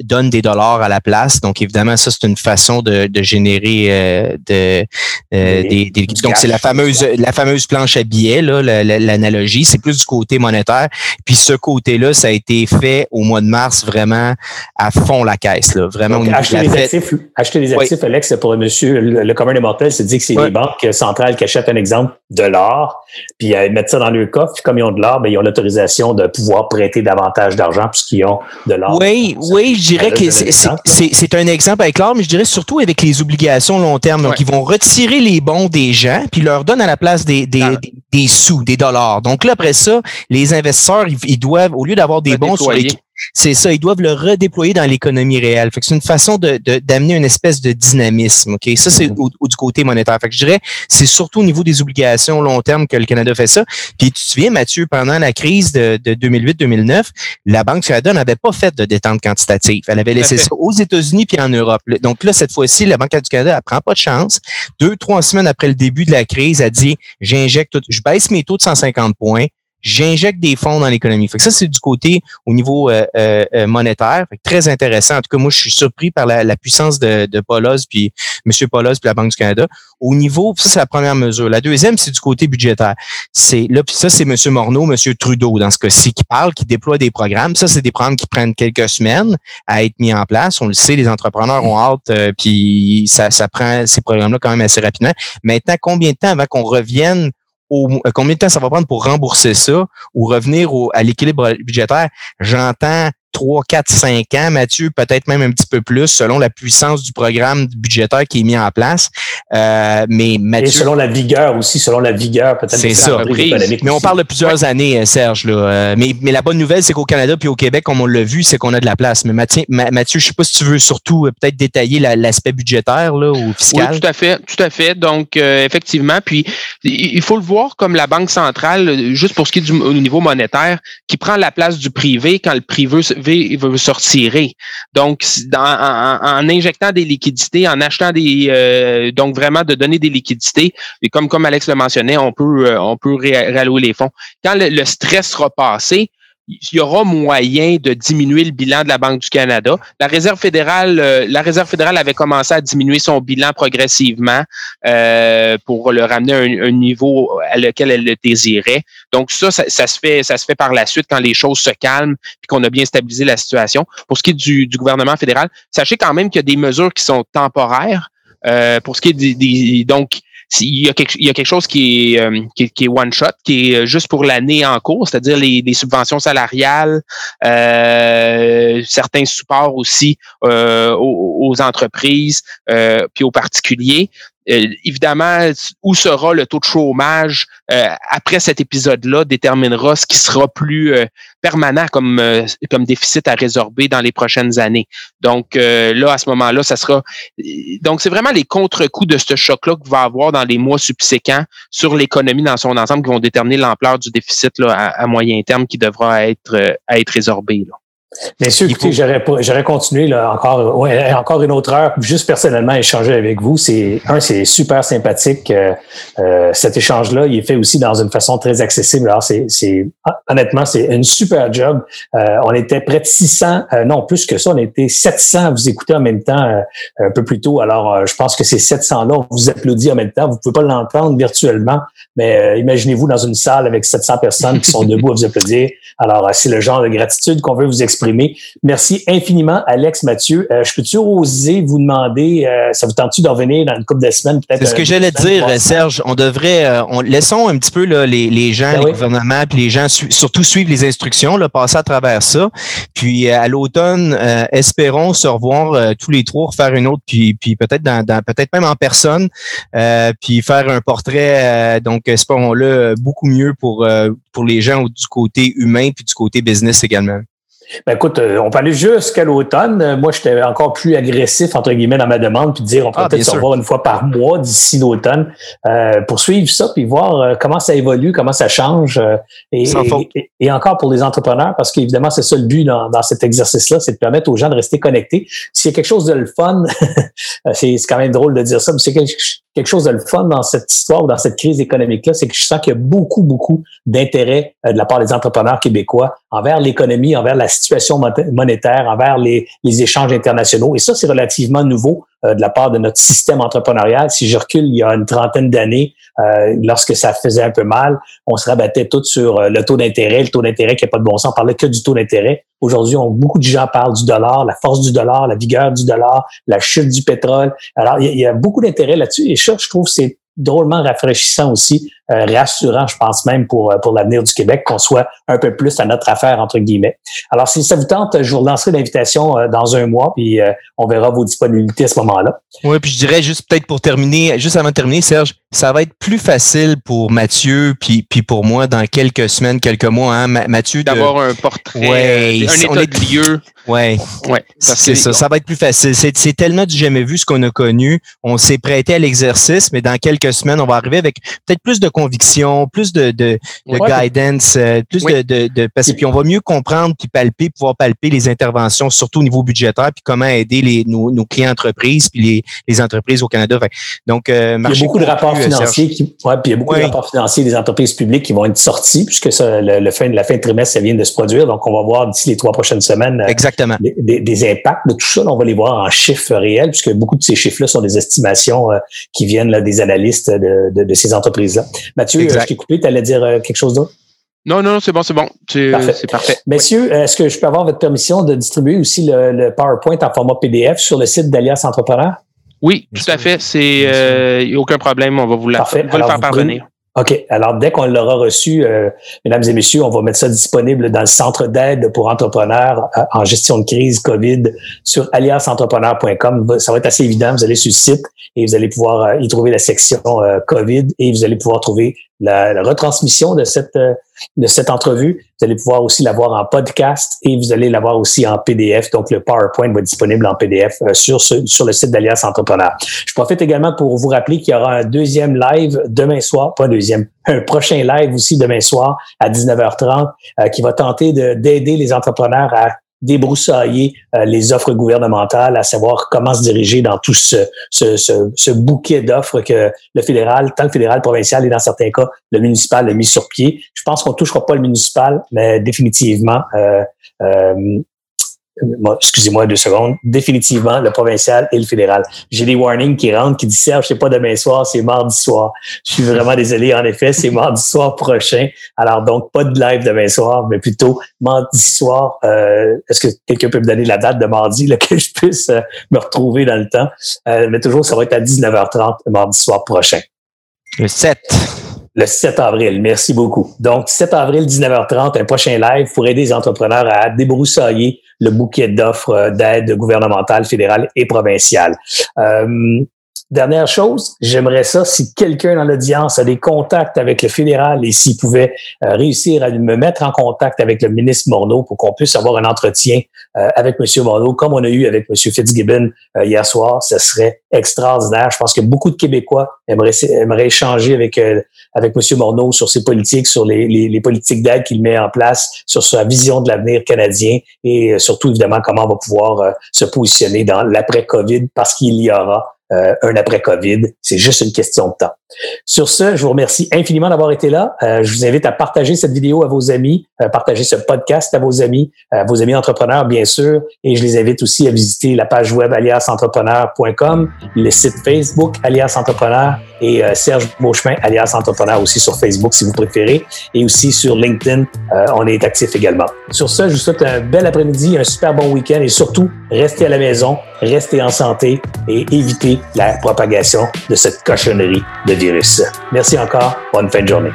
donne des dollars à la place. Donc, évidemment, ça, c'est une façon de, générer euh, de, euh, des, Donc, c'est la fameuse, la fameuse planche à billets, là, l'analogie. C'est plus du côté monétaire. Puis ce côté-là, ça a été fait au mois de mars vraiment à fond la caisse. Là, vraiment acheter, les actifs, acheter les actifs, Alex, pour monsieur, le, commun des mortels, c'est dit que c'est les banques centrales qui achètent un exemple de l'or, puis euh, mettent ça dans leur coffre. Puis comme ils ont de l'or, ben, ils ont l'autorisation de pouvoir prêter davantage d'argent puisqu'ils ont de l'or. Oui, oui, je dirais que c'est un exemple avec l'or, mais je dirais surtout avec les obligations long terme. Donc, ils vont retirer les bons des gens, puis leur donnent à la place des, des, des, sous, des dollars. Donc là, après ça, les investisseurs, ils, doivent, au lieu d'avoir des bons sur les C'est ça, ils doivent le redéployer dans l'économie réelle. Fait que c'est une façon de, d'amener une espèce de dynamisme. Ok, ça c'est mm-hmm. au, du côté monétaire. Fait que je dirais, c'est surtout au niveau des obligations long terme que le Canada fait ça. Puis tu te souviens, Mathieu, pendant la crise de, de 2008-2009, la Banque du Canada n'avait pas fait de détente quantitative. Elle avait laissé ça aux États-Unis puis en Europe. Donc là, cette fois-ci, la Banque du Canada, elle prend pas de chance. Deux, trois semaines après le début de la crise, elle dit, j'injecte, je baisse mes taux de 150 points j'injecte des fonds dans l'économie. Ça, c'est du côté au niveau euh, euh, euh, monétaire. très intéressant. En tout cas, moi, je suis surpris par la, puissance de, de Paulos, puis M. Paulos, puis la Banque du Canada. Au niveau, ça, c'est la première mesure. La deuxième, c'est du côté budgétaire. C'est là, puis ça, c'est M. Morneau, M. Trudeau, dans ce cas-ci, qui parle, qui déploie des programmes. Ça, c'est des programmes qui prennent quelques semaines à être mis en place. On le sait, les entrepreneurs ont hâte, puis ça, ça prend ces programmes-là quand même assez rapidement. Maintenant, combien de temps avant qu'on revienne euh, combien de temps ça va prendre pour rembourser ça ou revenir à l'équilibre budgétaire? J'entends 3, 4, 5 ans, Mathieu, peut-être même un petit peu plus, selon la puissance du programme budgétaire qui est mis en place. Euh, mais Mathieu, Et selon la vigueur aussi, selon la vigueur peut-être c'est ça. Mais on parle de plusieurs années, euh, Serge. Là. Euh, mais, mais la bonne nouvelle, c'est qu'au Canada puis au Québec, comme on l'a vu, c'est qu'on a de la place. Mais Mathieu, Mathieu je sais pas si tu veux surtout peut-être détailler l'aspect budgétaire là, ou fiscal. Oui, tout à fait, tout à fait. Donc, effectivement, puis il faut le voir comme la Banque centrale, juste pour ce qui est du au niveau monétaire, qui prend la place du privé quand le privé il veut se. Donc, en, injectant des liquidités, en achetant des, euh, donc vraiment de donner des liquidités, et comme comme Alex le mentionnait, on peut euh, on peut rallouer les fonds. Quand le stress sera passé, il y aura moyen de diminuer le bilan de la Banque du Canada. La Réserve fédérale, euh, la Réserve fédérale avait commencé à diminuer son bilan progressivement euh, pour le ramener à un, niveau à lequel elle le désirait. Donc ça, ça, se fait, ça se fait par la suite quand les choses se calment puis qu'on a bien stabilisé la situation. Pour ce qui est du, du gouvernement fédéral, sachez quand même qu'il y a des mesures qui sont temporaires. Euh, pour ce qui est des donc il y, a quelque, il y a quelque chose qui est, euh, qui, est one shot, qui est euh, juste pour l'année en cours, c'est-à-dire les, subventions salariales, euh, certains supports aussi aux, aux, entreprises, puis aux particuliers. Euh, évidemment, où sera le taux de chômage euh, après cet épisode-là déterminera ce qui sera plus euh, permanent comme, comme déficit à résorber dans les prochaines années. Donc là, à ce moment-là, ça sera. Donc, c'est vraiment les contre-coups de ce choc-là qu'il va avoir dans les mois subséquents sur l'économie dans son ensemble qui vont déterminer l'ampleur du déficit là, à, moyen terme qui devra être, à être résorbé. Là. Bien sûr, écoutez, j'aurais continué là, encore, ouais, encore une autre heure, juste personnellement échanger avec vous. C'est un, c'est super sympathique. Euh, euh, cet échange-là, il est fait aussi dans une façon très accessible. Alors, c'est, c'est honnêtement, c'est une super job. Euh, on était près de 600, non plus que ça, on était 700 à vous écouter en même temps un peu plus tôt. Alors, je pense que ces 700-là, on vous applaudit en même temps. Vous pouvez pas l'entendre virtuellement, mais imaginez-vous dans une salle avec 700 personnes qui sont debout à vous applaudir. Alors, c'est le genre de gratitude qu'on veut vous exprimer Merci infiniment, Alex Mathieu. Euh, je peux-tu oser vous demander, euh, ça vous tente-tu d'en venir dans une couple de semaines peut-être? C'est ce que j'allais dire, Serge. On devrait, euh, on, laissons un petit peu là, les, les gens, ben les gouvernements, puis les gens surtout suivre les instructions, là, passer à travers ça. Puis à l'automne, espérons se revoir tous les trois, faire une autre, puis, puis peut-être dans, peut-être même en personne, puis faire un portrait. donc espérons-le beaucoup mieux pour pour les gens du côté humain puis du côté business également. Ben écoute, euh, on peut aller jusqu'à l'automne. Euh, moi, j'étais encore plus agressif, entre guillemets, dans ma demande, puis dire on peut ah, peut-être se revoir une fois par mois d'ici l'automne euh, pour suivre ça, puis voir comment ça évolue, comment ça change. et, et, encore pour les entrepreneurs, parce qu'évidemment, c'est ça le but dans, dans cet exercice-là, c'est de permettre aux gens de rester connectés. S'il y a quelque chose de le fun, c'est quand même drôle de dire ça, mais c'est quelque chose de le fun dans cette histoire ou dans cette crise économique-là, c'est que je sens qu'il y a beaucoup, beaucoup d'intérêt de la part des entrepreneurs québécois envers l'économie, envers la situation monétaire, envers les, échanges internationaux. Et ça, c'est relativement nouveau euh, de la part de notre système entrepreneurial. Si je recule il y a une trentaine d'années, euh, lorsque ça faisait un peu mal, on se rabattait tout sur euh, le taux d'intérêt, le taux d'intérêt qui n'a pas de bon sens. On parlait que du taux d'intérêt. Aujourd'hui, beaucoup de gens parlent du dollar, la force du dollar, la vigueur du dollar, la chute du pétrole. Alors, il y a, beaucoup d'intérêt là-dessus. Et ça, je trouve, c'est drôlement rafraîchissant aussi rassurant, je pense même pour, pour l'avenir du Québec, qu'on soit un peu plus à notre affaire, entre guillemets. Alors, si ça vous tente, je vous relancerai l'invitation dans un mois, puis on verra vos disponibilités à ce moment-là. Oui, puis je dirais juste peut-être pour terminer, juste avant de terminer, Serge, ça va être plus facile pour Mathieu puis, puis pour moi dans quelques semaines, quelques mois. Hein, Mathieu, d'avoir un portrait, ouais, un état de lieu. Ouais, ouais c'est ça. Ça va être plus facile. C'est tellement du jamais vu ce qu'on a connu. On s'est prêté à l'exercice, mais dans quelques semaines, on va arriver avec peut-être plus de conviction, plus de, de, de guidance, euh, plus de, de, de parce puis on va mieux comprendre puis palper, pouvoir palper les interventions, surtout au niveau budgétaire, puis comment aider les nos, nos clients entreprises puis les, les entreprises au Canada. Donc, euh, il y a beaucoup de rapports financiers qui, ouais, puis il y a beaucoup de rapports financiers des entreprises publiques qui vont être sortis puisque ça, le, fin de la fin de trimestre, ça vient de se produire. Donc, on va voir d'ici les trois prochaines semaines. Euh, Exactement. Des, des, impacts de tout ça. on va les voir en chiffres réels puisque beaucoup de ces chiffres-là sont des estimations euh, qui viennent là, des analystes de, de, de ces entreprises-là. Mathieu, exact. je t'ai coupé, tu allais dire quelque chose d'autre? Non, non, c'est bon, c'est bon. C'est parfait. Messieurs, est-ce que je peux avoir votre permission de distribuer aussi le, le PowerPoint en format PDF sur le site d'Alias Entrepreneur? Oui, tout à fait. C'est euh, aucun problème. On va vous, la, va le faire parvenir. OK. Alors, dès qu'on l'aura reçu, euh, mesdames et messieurs, on va mettre ça disponible dans le centre d'aide pour entrepreneurs euh, en gestion de crise COVID sur aliasentrepreneur.com. Ça va être assez évident. Vous allez sur le site et vous allez pouvoir euh, y trouver la section COVID et vous allez pouvoir trouver la, retransmission de cette euh, de cette entrevue. Vous allez pouvoir aussi la voir en podcast et vous allez la voir aussi en PDF. Donc, le PowerPoint va être disponible en PDF euh, sur, sur le site d'Alias Entrepreneur. Je profite également pour vous rappeler qu'il y aura un deuxième live demain soir, pas deuxième, un prochain live aussi demain soir à 19h30 euh, qui va tenter d'aider les entrepreneurs à débroussailler euh, les offres gouvernementales, à savoir comment se diriger dans tout ce, bouquet d'offres que le fédéral, tant le fédéral, provincial et dans certains cas, le municipal a mis sur pied. Je pense qu'on touchera pas le municipal, mais définitivement, euh, euh, excusez-moi deux secondes, définitivement le provincial et le fédéral. J'ai des warnings qui rentrent qui disent Serge, c'est pas demain soir, c'est mardi soir. Je suis vraiment désolé, en effet, c'est mardi soir prochain. Alors donc, pas de live demain soir, mais plutôt mardi soir. Euh, Est-ce que quelqu'un peut me donner la date de mardi, là, que je puisse euh, me retrouver dans le temps? Euh, mais toujours, ça va être à 19h30 mardi soir prochain. Le 7. Le 7 avril, merci beaucoup. Donc, 7 avril, 19h30, un prochain live pour aider les entrepreneurs à débroussailler le bouquet d'offres d'aide gouvernementale, fédérale et provinciale. Euh, Dernière chose, j'aimerais ça si quelqu'un dans l'audience a des contacts avec le fédéral et s'il pouvait euh, réussir à me mettre en contact avec le ministre Morneau pour qu'on puisse avoir un entretien euh, avec M. Morneau, comme on a eu avec M. Fitzgibbon euh, hier soir, ce serait extraordinaire. Je pense que beaucoup de Québécois aimeraient, échanger avec, avec M. Morneau sur ses politiques, sur les, les, les politiques d'aide qu'il met en place, sur sa vision de l'avenir canadien et surtout, évidemment, comment on va pouvoir se positionner dans l'après-COVID parce qu'il y aura euh, un après-COVID. C'est juste une question de temps. Sur ce, je vous remercie infiniment d'avoir été là. Euh, je vous invite à partager cette vidéo à vos amis, à partager ce podcast à vos amis, à vos amis entrepreneurs, bien sûr. Et je les invite aussi à visiter la page web aliasentrepreneur.com, le site Facebook Alias Entrepreneur et euh, Serge Beauchemin alias Entrepreneur aussi sur Facebook si vous préférez. Et aussi sur LinkedIn, on est actif également. Sur ce, je vous souhaite un bel après-midi, un super bon week-end et surtout, restez à la maison, restez en santé et évitez la propagation de cette cochonnerie de virus. Merci encore. Bonne fin de journée.